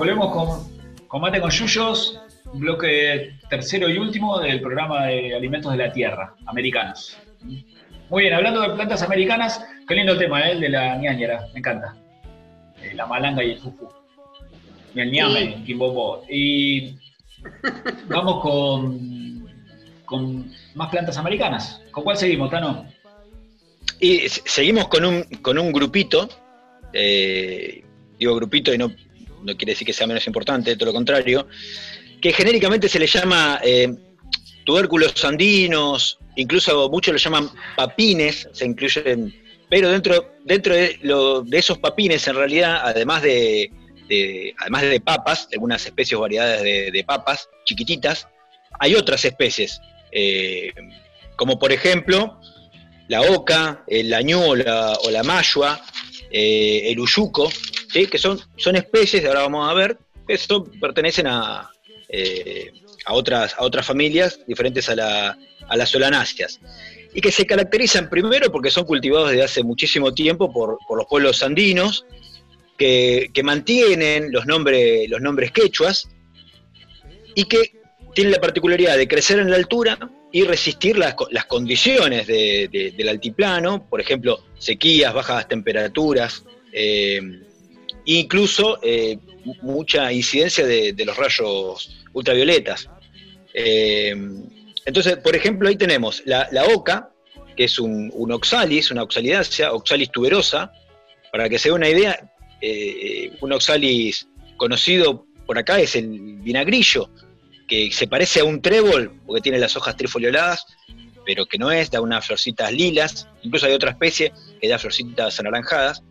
Volvemos con, Mate con Yuyos, bloque tercero y último del programa de Alimentos de la Tierra, americanos. Muy bien, hablando de plantas americanas, qué lindo tema, ¿eh? el de la ñañera, me encanta. Eh, la malanga y el fufu. Y el ñame, Sí. el quimbobo. Y vamos con, con más plantas americanas. ¿Con cuál seguimos, Tano? Y seguimos con un, con un grupito, eh, digo grupito y no, no quiere decir que sea menos importante, todo lo contrario, que genéricamente se le llama eh, tubérculos andinos, incluso muchos lo llaman papines, se incluyen, pero dentro, dentro de, de esos papines en realidad, además de, de, además de papas, algunas especies o variedades de, papas chiquititas, hay otras especies, eh, como por ejemplo la oca, el añú o la, o mayua, eh, el uyuco, ¿sí? que son, son especies, ahora vamos a ver, que pertenecen a, eh, a, otras, a otras familias diferentes a, la, a las solanáceas y que se caracterizan primero porque son cultivados desde hace muchísimo tiempo por, por los pueblos andinos, que, que mantienen los, nombres los nombres quechuas y que tienen la particularidad de crecer en la altura y resistir las, las condiciones de- de- del altiplano, por ejemplo, sequías, bajas temperaturas, eh, incluso eh, mu- mucha incidencia de, los rayos ultravioletas. Eh, entonces, por ejemplo, ahí tenemos la, oca, que es un, oxalis, una oxalidácea, oxalis tuberosa. Para que se dé una idea, eh, un oxalis conocido por acá es el vinagrillo, que se parece a un trébol, porque tiene las hojas trifolioladas, pero que no es, da unas florcitas lilas. Incluso hay otra especie que da florcitas anaranjadas.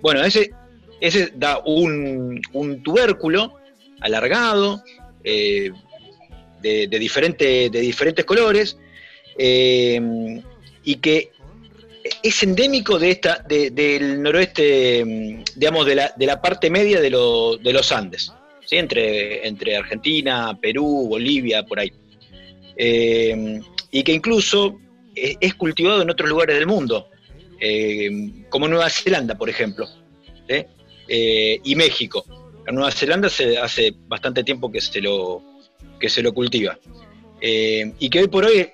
Bueno, ese, ese da un, un tubérculo alargado, eh, de, de de diferentes colores, eh, y que es endémico de esta, de- del noroeste, digamos, de la, de la parte media de, lo- de los Andes, ¿sí? entre, entre Argentina, Perú, Bolivia, por ahí. Eh, y que incluso es, cultivado en otros lugares del mundo, como Nueva Zelanda, por ejemplo, ¿sí? Eh, y México. En Nueva Zelanda se, hace bastante tiempo que se lo, que se lo cultiva. Eh, y que hoy por hoy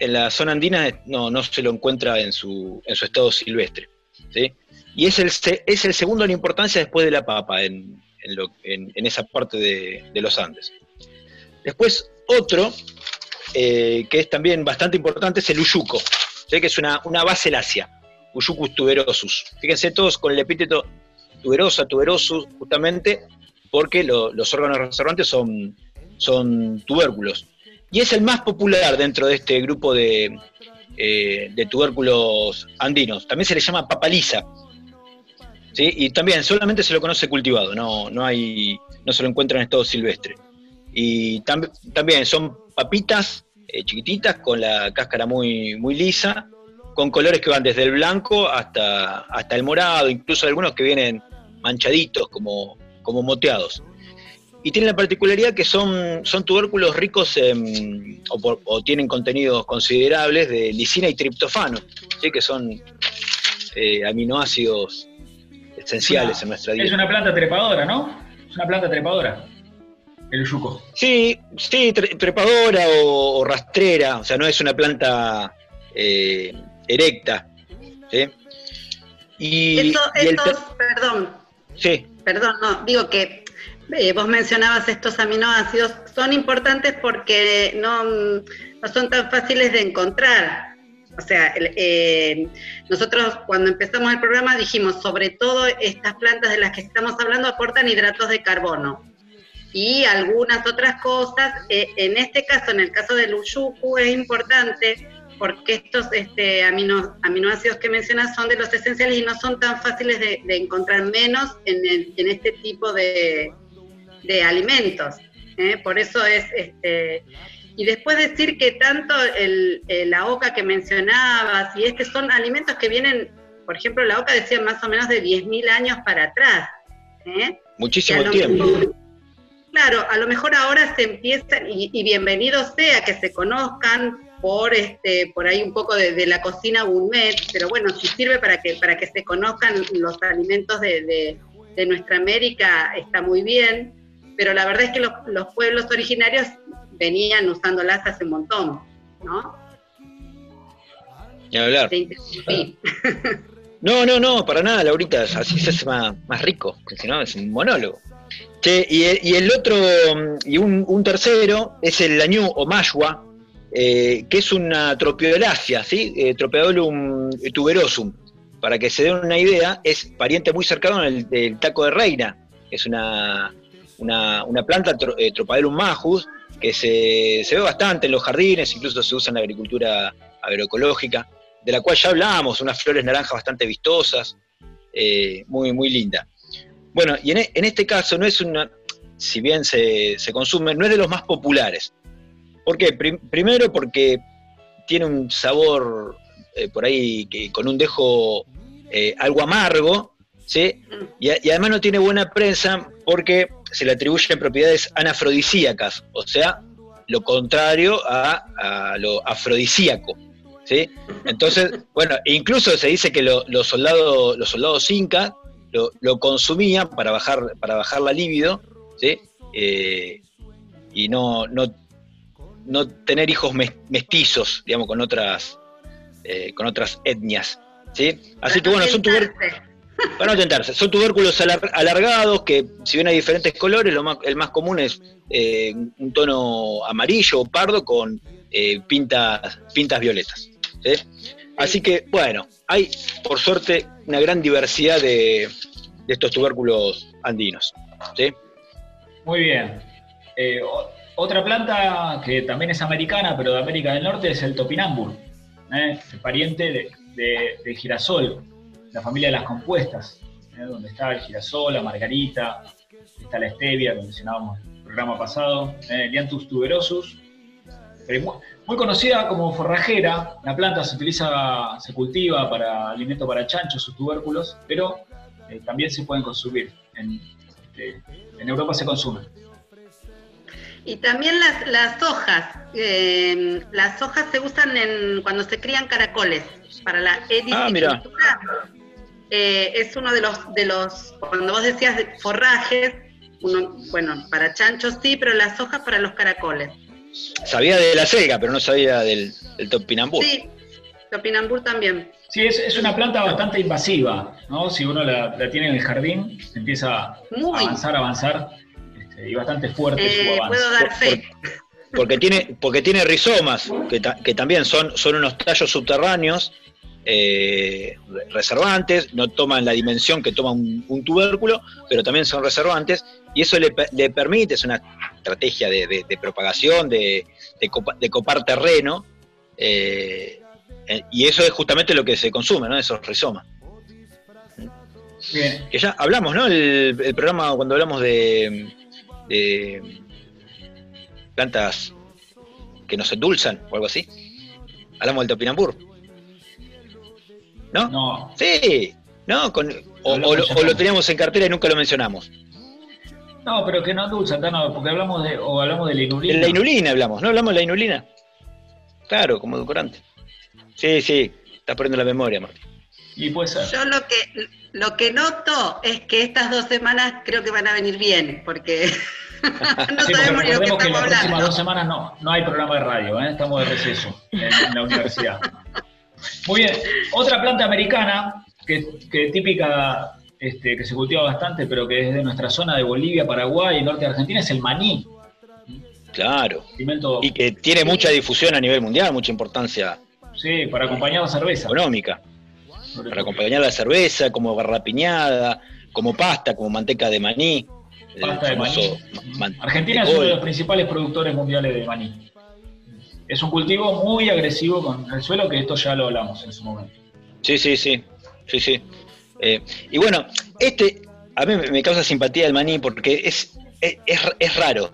en la zona andina no, no se lo encuentra en su, en su estado silvestre. ¿sí? Y es el, es el segundo en importancia después de la papa en, en- en esa parte de, de los Andes. Después otro, eh, que es también bastante importante, es el uyuco, ¿sí? que es una, una base lacia, Uyucus tuberosus. Fíjense todos con el epíteto tuberosa, tuberosus, justamente porque lo- los órganos reservantes son, son tubérculos. Y es el más popular dentro de este grupo de, eh, de tubérculos andinos. También se le llama papaliza. ¿sí? Y también solamente se lo conoce cultivado, no, no, hay, no se lo encuentra en estado silvestre. Y tam- también son papitas eh, chiquititas con la cáscara muy, muy lisa, con colores que van desde el blanco hasta, hasta el morado, incluso algunos que vienen manchaditos, como, como moteados. Y tienen la particularidad que son, son tubérculos ricos en, o, por- o tienen contenidos considerables de lisina y triptofano, ¿sí? que son eh, aminoácidos esenciales en nuestra Es dieta. una planta trepadora, ¿no? Es una planta trepadora. El yuco. Sí, sí, tre- trepadora o, o rastrera, o sea, no es una planta eh, erecta. ¿sí? Y, el estos, perdón, sí, perdón, no, digo que eh, vos mencionabas estos aminoácidos, son importantes porque no, no son tan fáciles de encontrar. O sea, eh, nosotros cuando empezamos el programa dijimos, sobre todo estas plantas de las que estamos hablando aportan hidratos de carbono y algunas otras cosas. Eh, en este caso, en el caso del uyuku, es importante porque estos este, amino- aminoácidos que mencionas son de los esenciales y no son tan fáciles de, de encontrar menos en, el- en este tipo de, de alimentos. ¿eh? Por eso es, este, y después decir que tanto el, el- la oca que mencionabas, y es que son alimentos que vienen, por ejemplo, la oca decía más o menos de 10.000 años para atrás. ¿eh? muchísimo tiempo. mejor- Claro, a lo mejor ahora se empiezan, y, y bienvenido sea que se conozcan por este, por ahí un poco de, de la cocina gourmet, pero bueno, si sirve para que, para que se conozcan los alimentos de, de- de nuestra América, está muy bien, pero la verdad es que los, los pueblos originarios venían usándolas hace un montón, ¿no? Ni hablar. Te interrumpí. No, no, no, para nada, Laurita, así se hace más, más rico, porque si no es un monólogo. Che, y, el- y el otro, mm, y un, un tercero, es el añú o mashua, eh, que es una tropiolácea, ¿sí? Eh, tuberosum. Para que se den una idea, es pariente muy cercano del, taco de reina, es una, una, planta, tro, eh, majus, que se, se ve bastante en los jardines, incluso se usa en la agricultura agroecológica, de la cual ya hablamos, unas flores naranjas bastante vistosas, eh, muy, muy linda. Bueno, y en, e- en este caso no es una, si bien se, se consume, no es de los más populares. ¿Por qué? Prim- primero porque tiene un sabor eh, por ahí con un dejo eh, algo amargo, ¿sí? Y, además no tiene buena prensa porque se le atribuyen propiedades anafrodisíacas, o sea, lo contrario a, lo afrodisíaco. ¿sí? Entonces, bueno, incluso se dice que lo- los soldados, los soldados incas lo, consumían para bajar, para bajar la libido, ¿sí? Eh, y no, no tener hijos mes- mestizos, digamos, con otras, eh, con otras etnias. ¿sí? Así que bueno, son tubérculos. Para no tentarse, son tubérculos alar- alargados que, si bien hay diferentes colores, lo más- el más común es eh, un tono amarillo o pardo con eh, pintas, pintas violetas. ¿sí? Así que, bueno, hay por suerte una gran diversidad de, de estos tubérculos andinos. ¿sí? Muy bien. Eh, otra planta que también es americana, pero de América del Norte, es el topinambur, ¿eh? el pariente de, de- del girasol, la familia de las compuestas, ¿eh? donde está el girasol, la margarita, está la stevia, que mencionábamos en el programa pasado, ¿eh? Lianthus tuberosus, muy, conocida como forrajera, la planta se utiliza, se cultiva para alimento para chanchos, sus tubérculos, pero eh, también se pueden consumir. En, este, Europa se consumen. Y también las, las hojas. eh, las hojas se usan en, cuando se crían caracoles para la Ah, mira. edicicultura. Eh, es uno de los, de los, cuando vos decías de forrajes, uno, bueno, para chanchos sí, pero las hojas para los caracoles. Sabía de la selga, pero no sabía del, del topinambur. Sí, topinambur también. Sí, es, es una planta bastante invasiva, ¿no? Si uno la, la tiene en el jardín, empieza a avanzar, avanzar, y bastante fuerte su avance. puedo dar fe. Porque tiene, porque tiene rizomas, que, ta- que también son, son unos tallos subterráneos eh, re- reservantes, no toman la dimensión que toma un, un tubérculo, pero también son reservantes, y eso le, le permite, es una estrategia de, de- de propagación, de, de copa- de copar terreno, eh, eh, y eso es justamente lo que se consume, ¿no? Esos rizomas. Bien. Que ya hablamos, ¿no? El, el programa cuando hablamos de, de plantas que nos endulzan o algo así. Hablamos del topinambur. ¿No? No, Sí, ¿no? Con- o, lo, o teníamos en cartera y nunca lo mencionamos. no, pero que no endulzan, Tano, porque hablamos de, o hablamos de la inulina. De la inulina hablamos, ¿no? Hablamos de la inulina. Claro, como edulcorante. Sí, sí, estás perdiendo la memoria, Martín. Y puede ser. Yo lo que lo que noto es que estas dos semanas creo que van a venir bien, porque no Sí, porque sabemos ni lo que recordemos que estamos las próximas dos semanas no, no hay programa de radio, ¿eh? estamos de receso en, en la universidad. Muy bien, otra planta americana que, que típica, este, que se cultiva bastante, pero que es de nuestra zona de Bolivia, Paraguay y norte de Argentina, es el maní. Claro. Alimento, Y que tiene mucha difusión a nivel mundial, mucha importancia sí, para acompañar la cerveza. económica. Para acompañar la cerveza, como garrapiñada, como pasta, como manteca de maní. Pasta de maní. ma- man- Argentina es uno de los principales productores mundiales de maní. Es un cultivo muy agresivo con el suelo, que esto ya lo hablamos en su momento. Sí, sí, sí. sí, sí. Eh, y bueno, este a mí me me causa simpatía el maní porque es, es, es- es raro.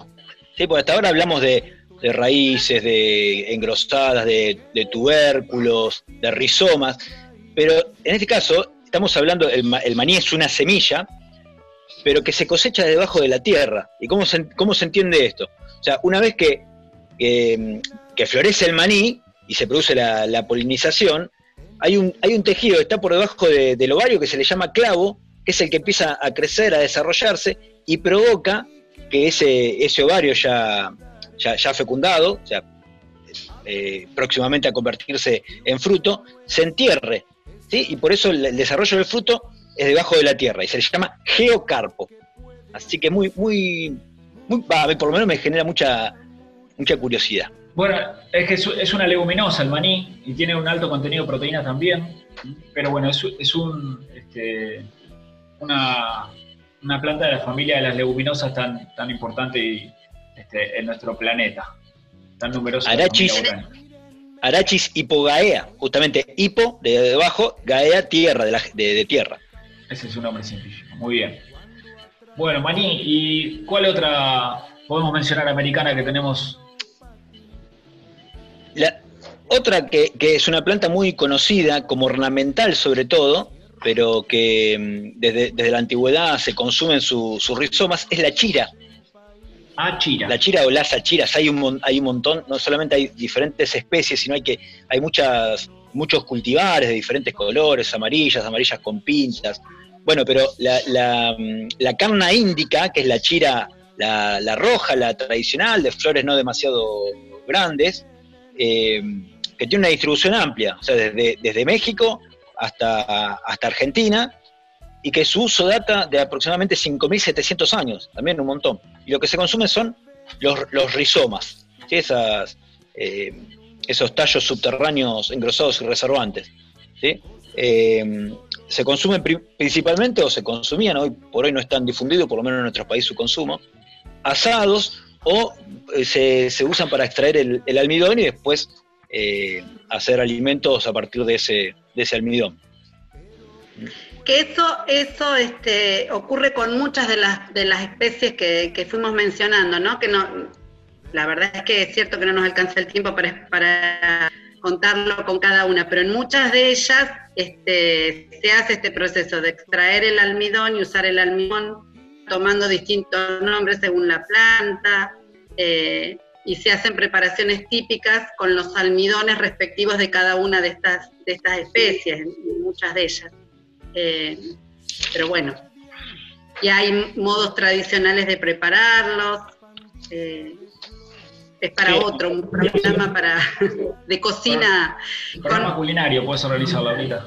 ¿sí? Porque hasta ahora hablamos de, de raíces, de engrosadas, de, de tubérculos, de rizomas, pero en este caso estamos hablando, el, el maní es una semilla, pero que se cosecha debajo de la tierra. ¿Y cómo se, cómo se entiende esto? O sea, una vez que, que, que florece el maní y se produce la, polinización, hay un, hay un tejido que está por debajo de- del ovario que se le llama clavo, que es el que empieza a crecer, a desarrollarse y provoca que ese, ovario ya, ya, ya fecundado, o sea, eh, próximamente a convertirse en fruto, se entierre. ¿Sí? Y por eso el, el desarrollo del fruto es debajo de la tierra y se le llama geocarpo. Así que muy, muy, muy por lo menos me genera mucha, mucha curiosidad. Bueno, es que es, una leguminosa el maní y tiene un alto contenido de proteína también, pero bueno, es, es un, este, una, una planta de la familia de las leguminosas tan, tan importante y, este, en nuestro planeta, tan numerosa. Arachis. Arachis hipogaea, justamente hipo de debajo, gaea tierra, de, la- de- de tierra. Ese es su nombre científico, muy bien. Bueno, Maní, ¿y cuál otra podemos mencionar americana que tenemos? La, otra que, que es una planta muy conocida, como ornamental sobre todo, pero que mm, desde, desde la antigüedad se consumen su- sus rizomas, es la chira. Ah. La chira o las achiras, hay un, hay un montón, no solamente hay diferentes especies, sino hay que hay muchas, muchos cultivares de diferentes colores, amarillas, amarillas con pintas. Bueno, pero la, la, mm, la carna índica, que es la chira, la, la roja, la tradicional, de flores no demasiado grandes, eh, que tiene una distribución amplia, o sea, desde, desde México hasta, hasta Argentina, y que su uso data de aproximadamente 5.700 años, también un montón. Y lo que se consume son los, los rizomas, ¿sí? Esas, eh, esos tallos subterráneos engrosados y reservantes. ¿sí? Eh, se consumen pri- principalmente, o se consumían, hoy por hoy no están difundidos, por lo menos en nuestro país su consumo, asados o eh, se, se usan para extraer el, el almidón y después hacer alimentos a partir de ese, de ese almidón. Que eso, eso este, ocurre con muchas de las, de las especies que, que fuimos mencionando, ¿no? Que no, la verdad es que es cierto que no nos alcanza el tiempo para, para contarlo con cada una, pero en muchas de ellas este, se hace este proceso de extraer el almidón y usar el almidón tomando distintos nombres según la planta, eh, y se hacen preparaciones típicas con los almidones respectivos de cada una de estas, de estas especies, en muchas de ellas. Eh, pero bueno, y hay modos tradicionales de prepararlos. eh, es para Sí. otro, un programa para, de cocina. Programa con- culinario, puedes organizarlo ahorita.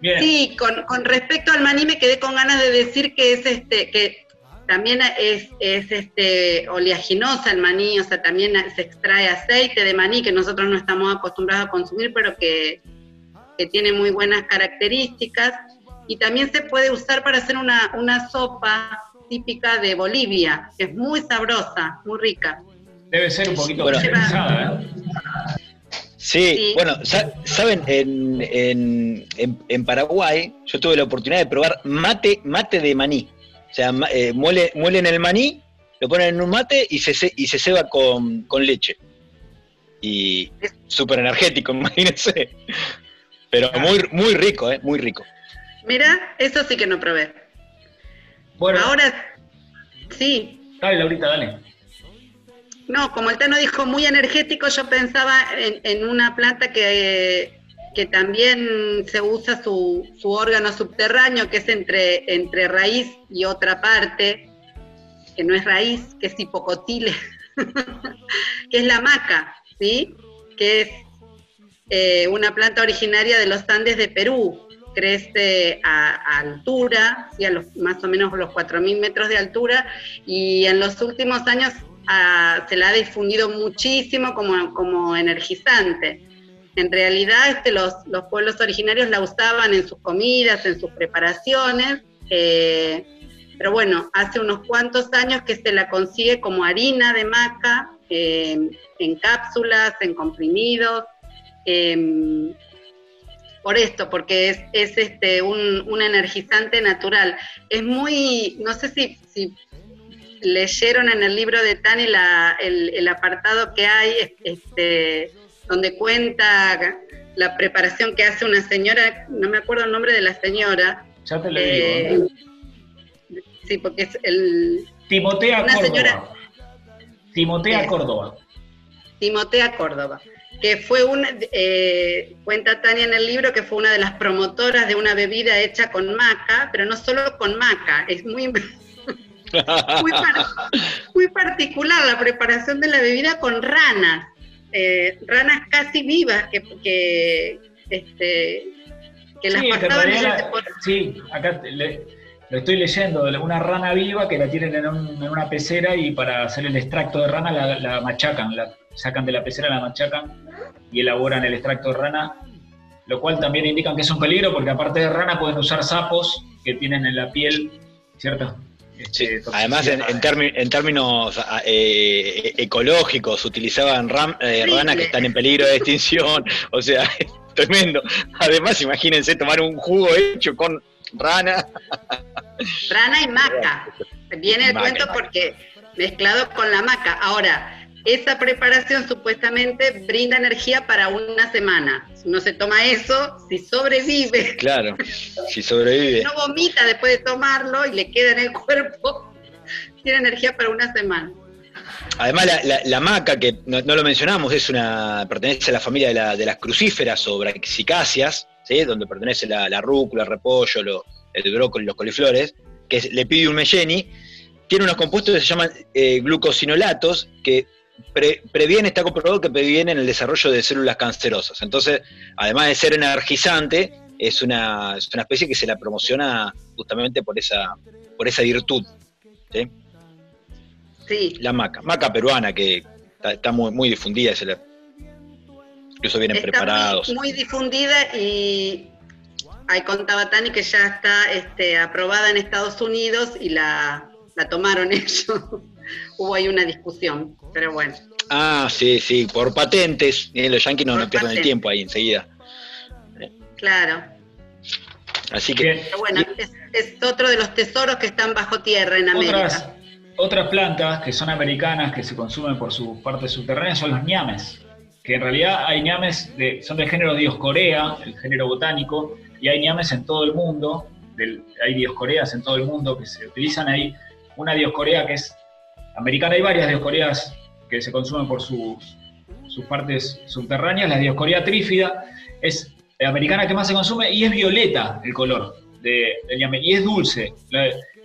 Bien. Sí, con, con respecto al maní me quedé con ganas de decir que es este, que también es, es este oleaginosa el maní, o sea, también se extrae aceite de maní que nosotros no estamos acostumbrados a consumir, pero que, que tiene muy buenas características. Y también se puede usar para hacer una, una sopa típica de Bolivia, que es muy sabrosa, muy rica. Debe ser un poquito Bueno. pesada, ¿eh? Sí, Sí. bueno, sa- saben, en, en- en- Paraguay yo tuve la oportunidad de probar mate, mate de maní. O sea, eh, muele- muelen el maní, lo ponen en un mate y se, y se ceba con, con leche. Y Es- súper energético, imagínense. Pero muy, muy rico, ¿eh? Muy rico. Mira, eso sí que no probé. Bueno, Ahora, sí, dale, Laurita, dale. No, como el Tano dijo, muy energético, yo pensaba en, en una planta que, que también se usa su, su órgano subterráneo, que es entre, entre raíz y otra parte, que no es raíz, que es hipocotile, que es la maca, ¿sí? Que es eh, una planta originaria de los Andes de Perú, crece a, altura, ¿sí? a los, más o menos los 4.000 metros de altura, y en los últimos años ah, se la ha difundido muchísimo como, como energizante. En realidad este, los, los pueblos originarios la usaban en sus comidas, en sus preparaciones, eh, pero bueno, hace unos cuantos años que se la consigue como harina de maca, eh, en cápsulas, en comprimidos, eh, por esto, porque es, es este, un, un energizante natural. Es muy, no sé si, si leyeron en el libro de Tani la, el, el apartado que hay, este, donde cuenta la preparación que hace una señora, no me acuerdo el nombre de la señora. Ya te lo eh, digo. ¿eh? sí, porque es el Timotea una Córdoba. señora- Timotea Eh. Córdoba. Timotea Córdoba, que fue una, eh, cuenta Tania en el libro que fue una de las promotoras de una bebida hecha con maca, pero no solo con maca, es muy, muy, par- muy particular la preparación de la bebida con ranas, eh, ranas casi vivas que, que, este, que las Sí, en pasaban la- por- sí, acá le- lo estoy leyendo, una rana viva que la tienen en, un- en una pecera y para hacer el extracto de rana la, la machacan, la sacan de la pecera, la machacan y elaboran el extracto de rana, lo cual también indican que es un peligro porque aparte de rana pueden usar sapos que tienen en la piel, ¿cierto? Sí, Este, Además, en, en termi- en términos ah, eh, ecológicos, utilizaban ram- eh, ranas que están en peligro de extinción. O sea, es tremendo. Además, imagínense tomar un jugo hecho con rana. Rana y maca. Viene el Maca, cuento maca. porque mezclado con la maca. Ahora, esa preparación supuestamente brinda energía para una semana. Si uno se toma eso, si sobrevive, Claro, si sobrevive. no vomita después de tomarlo y le queda en el cuerpo, tiene energía para una semana. Además, la, la- la maca, que no, no lo mencionamos, es una pertenece a la familia de, la- de las crucíferas o braxicáceas, ¿sí? donde pertenece la, la rúcula, el repollo, lo- el brócoli, los coliflores, que es Lepidium melleni, tiene unos compuestos que se llaman eh, glucosinolatos, que pre- previene, está comprobado que previenen el desarrollo de células cancerosas. Entonces, además de ser energizante, es una, es una especie que se la promociona justamente por esa, por esa virtud. ¿sí? Sí, La maca, maca peruana que está, está muy, muy difundida, se la- incluso vienen está preparados. Muy, muy difundida y contaba Tani que ya está este, aprobada en Estados Unidos y la, la tomaron ellos. Hubo ahí una discusión, pero bueno. Ah, sí, sí, por patentes, eh, los yanquis no, no pierden el tiempo ahí enseguida. Claro. Así que, Bien. Bueno, es, es otro de los tesoros que están bajo tierra en América. Otras, otras plantas que son americanas, que se consumen por sus partes subterráneas, son los ñames. Que en realidad hay ñames, de, son del género Dioscorea, el género botánico, y hay ñames en todo el mundo. del- hay Dioscoreas en todo el mundo que se utilizan. Hay una Dioscorea que es americana, hay varias Dioscoreas que se consumen por sus, sus partes subterráneas. La Dioscorea trífida es la americana que más se consume y es violeta el color de, del ñame, y es dulce.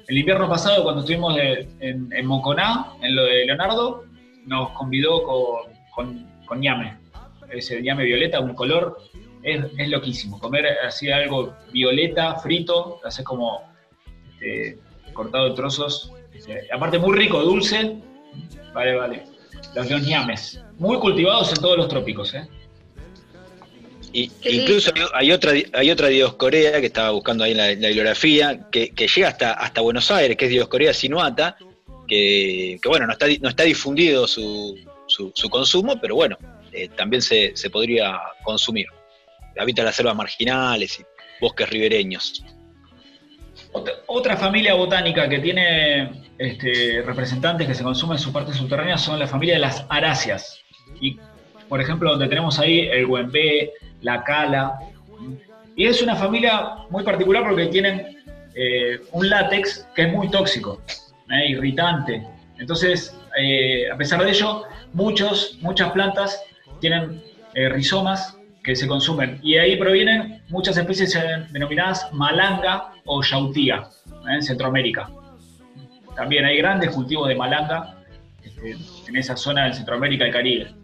El invierno pasado, cuando estuvimos en, en Moconá, en lo de Leonardo, nos convidó con, con, con ñame. Ese ñame violeta, un color, es, es loquísimo. Comer así algo violeta, frito, haces como este, cortado en trozos. Aparte, muy rico, dulce. Vale, vale. Los, los ñames. Muy cultivados en todos los trópicos, ¿eh? y- incluso hay otra, hay otra Dioscorea que estaba buscando ahí en la, en la bibliografía, que, que llega hasta, hasta Buenos Aires, que es Dioscorea sinuata, que, que, bueno, no está, no está difundido su, su- su consumo, pero bueno, eh, también se, se podría consumir. Habita las selvas marginales y bosques ribereños. Otra, familia botánica que tiene este, representantes que se consumen en su parte subterránea son la familia de las aráceas. Y, por ejemplo, donde tenemos ahí el huembé, la cala. Y es una familia muy particular porque tienen eh, un látex que es muy tóxico, eh, irritante. Entonces, eh, a pesar de ello, muchos, muchas plantas tienen rizomas que se consumen. Y ahí provienen muchas especies eh, denominadas malanga o yautía ¿eh? en Centroamérica. También hay grandes cultivos de malanga este, en esa zona de Centroamérica y Caribe.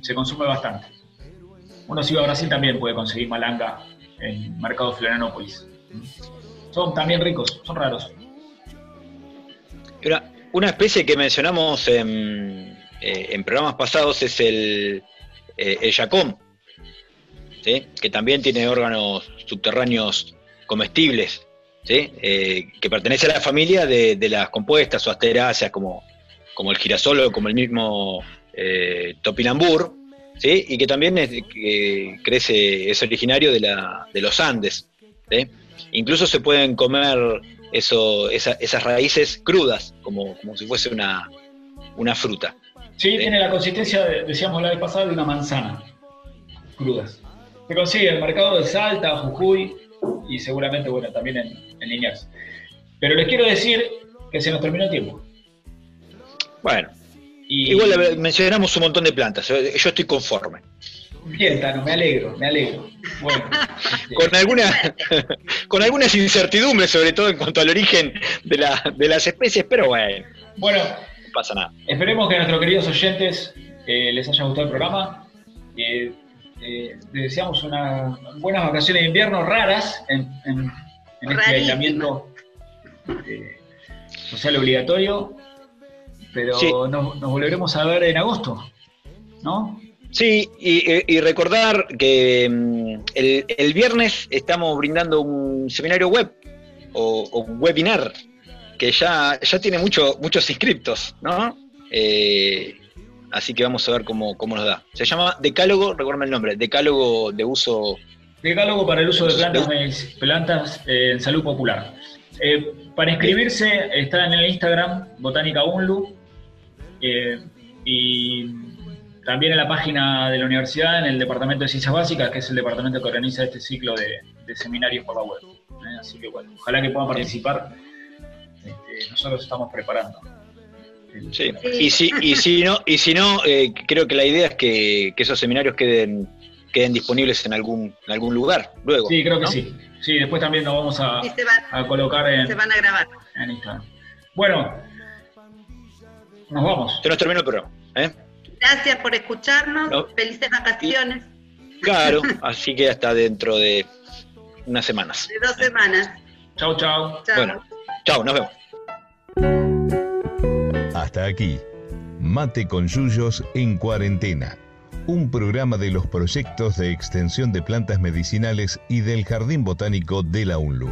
Se consume bastante. Uno si va a Brasil también puede conseguir malanga en Mercado Florianópolis. Son también ricos, son raros. Una, especie que mencionamos en, eh, programas pasados es el, el yacón, ¿sí? que también tiene órganos subterráneos comestibles, ¿sí? Eh, que pertenece a la familia de, de las compuestas o asteráceas como, como el girasol o como el mismo eh, topinambur, ¿sí? y que también es- crece, es originario de, la, de los Andes. ¿sí? Incluso se pueden comer eso, esa- esas raíces crudas, como, como si fuese una, una fruta. Sí, tiene la consistencia, de- decíamos la vez pasada, de una manzana, crudas. Se consigue el mercado de Salta, Jujuy y seguramente, bueno, también en, en Liniers. Pero les quiero decir que se nos terminó el tiempo. Bueno, Y, igual eh, mencionamos un montón de plantas, yo yo estoy conforme. Bien, Tano, me alegro, me alegro. Bueno, este, Con, alguna, con algunas incertidumbres, sobre todo en cuanto al origen de, la- de las especies, pero bueno, bueno, no pasa nada. esperemos que a nuestros queridos oyentes eh, les haya gustado el programa. Eh, eh, les deseamos unas buenas vacaciones de invierno raras en, en- en este aislamiento eh, social obligatorio, pero Sí. nos, nos volveremos a ver en agosto, ¿no? Sí, y, y recordar que mm, el, el viernes estamos brindando un seminario web o, o un webinar que ya, ya tiene mucho, muchos inscriptos, ¿no? Eh, así que vamos a ver cómo, cómo nos da. Se llama Decálogo, recuérdame el nombre, Decálogo de uso Decálogo para el uso de plantas, plantas eh, en salud popular. Eh, para inscribirse está en el Instagram Botánica Unlu eh, y también en la página de la universidad, en el Departamento de Ciencias Básicas, que es el departamento que organiza este ciclo de, de seminarios por la web. Así que bueno, ojalá que puedan participar. Este, nosotros estamos preparando. Sí. Y si, y si no, y si no eh, creo que la idea es que, que esos seminarios queden queden disponibles en algún, en algún lugar luego. Sí, creo que ¿no? sí. Sí, después también nos vamos a, Y se van, a colocar en, se van a grabar. en Instagram. Bueno, nos vamos. Se nos terminó el programa. ¿eh? Gracias por escucharnos. No. Felices vacaciones Claro, así que hasta dentro de unas semanas. de dos semanas. Chau, chau. Chao. Bueno, chao, nos vemos. Aquí, Mate con Yuyos en cuarentena. Un programa de los proyectos de extensión de plantas medicinales y del Jardín Botánico de la UNLU.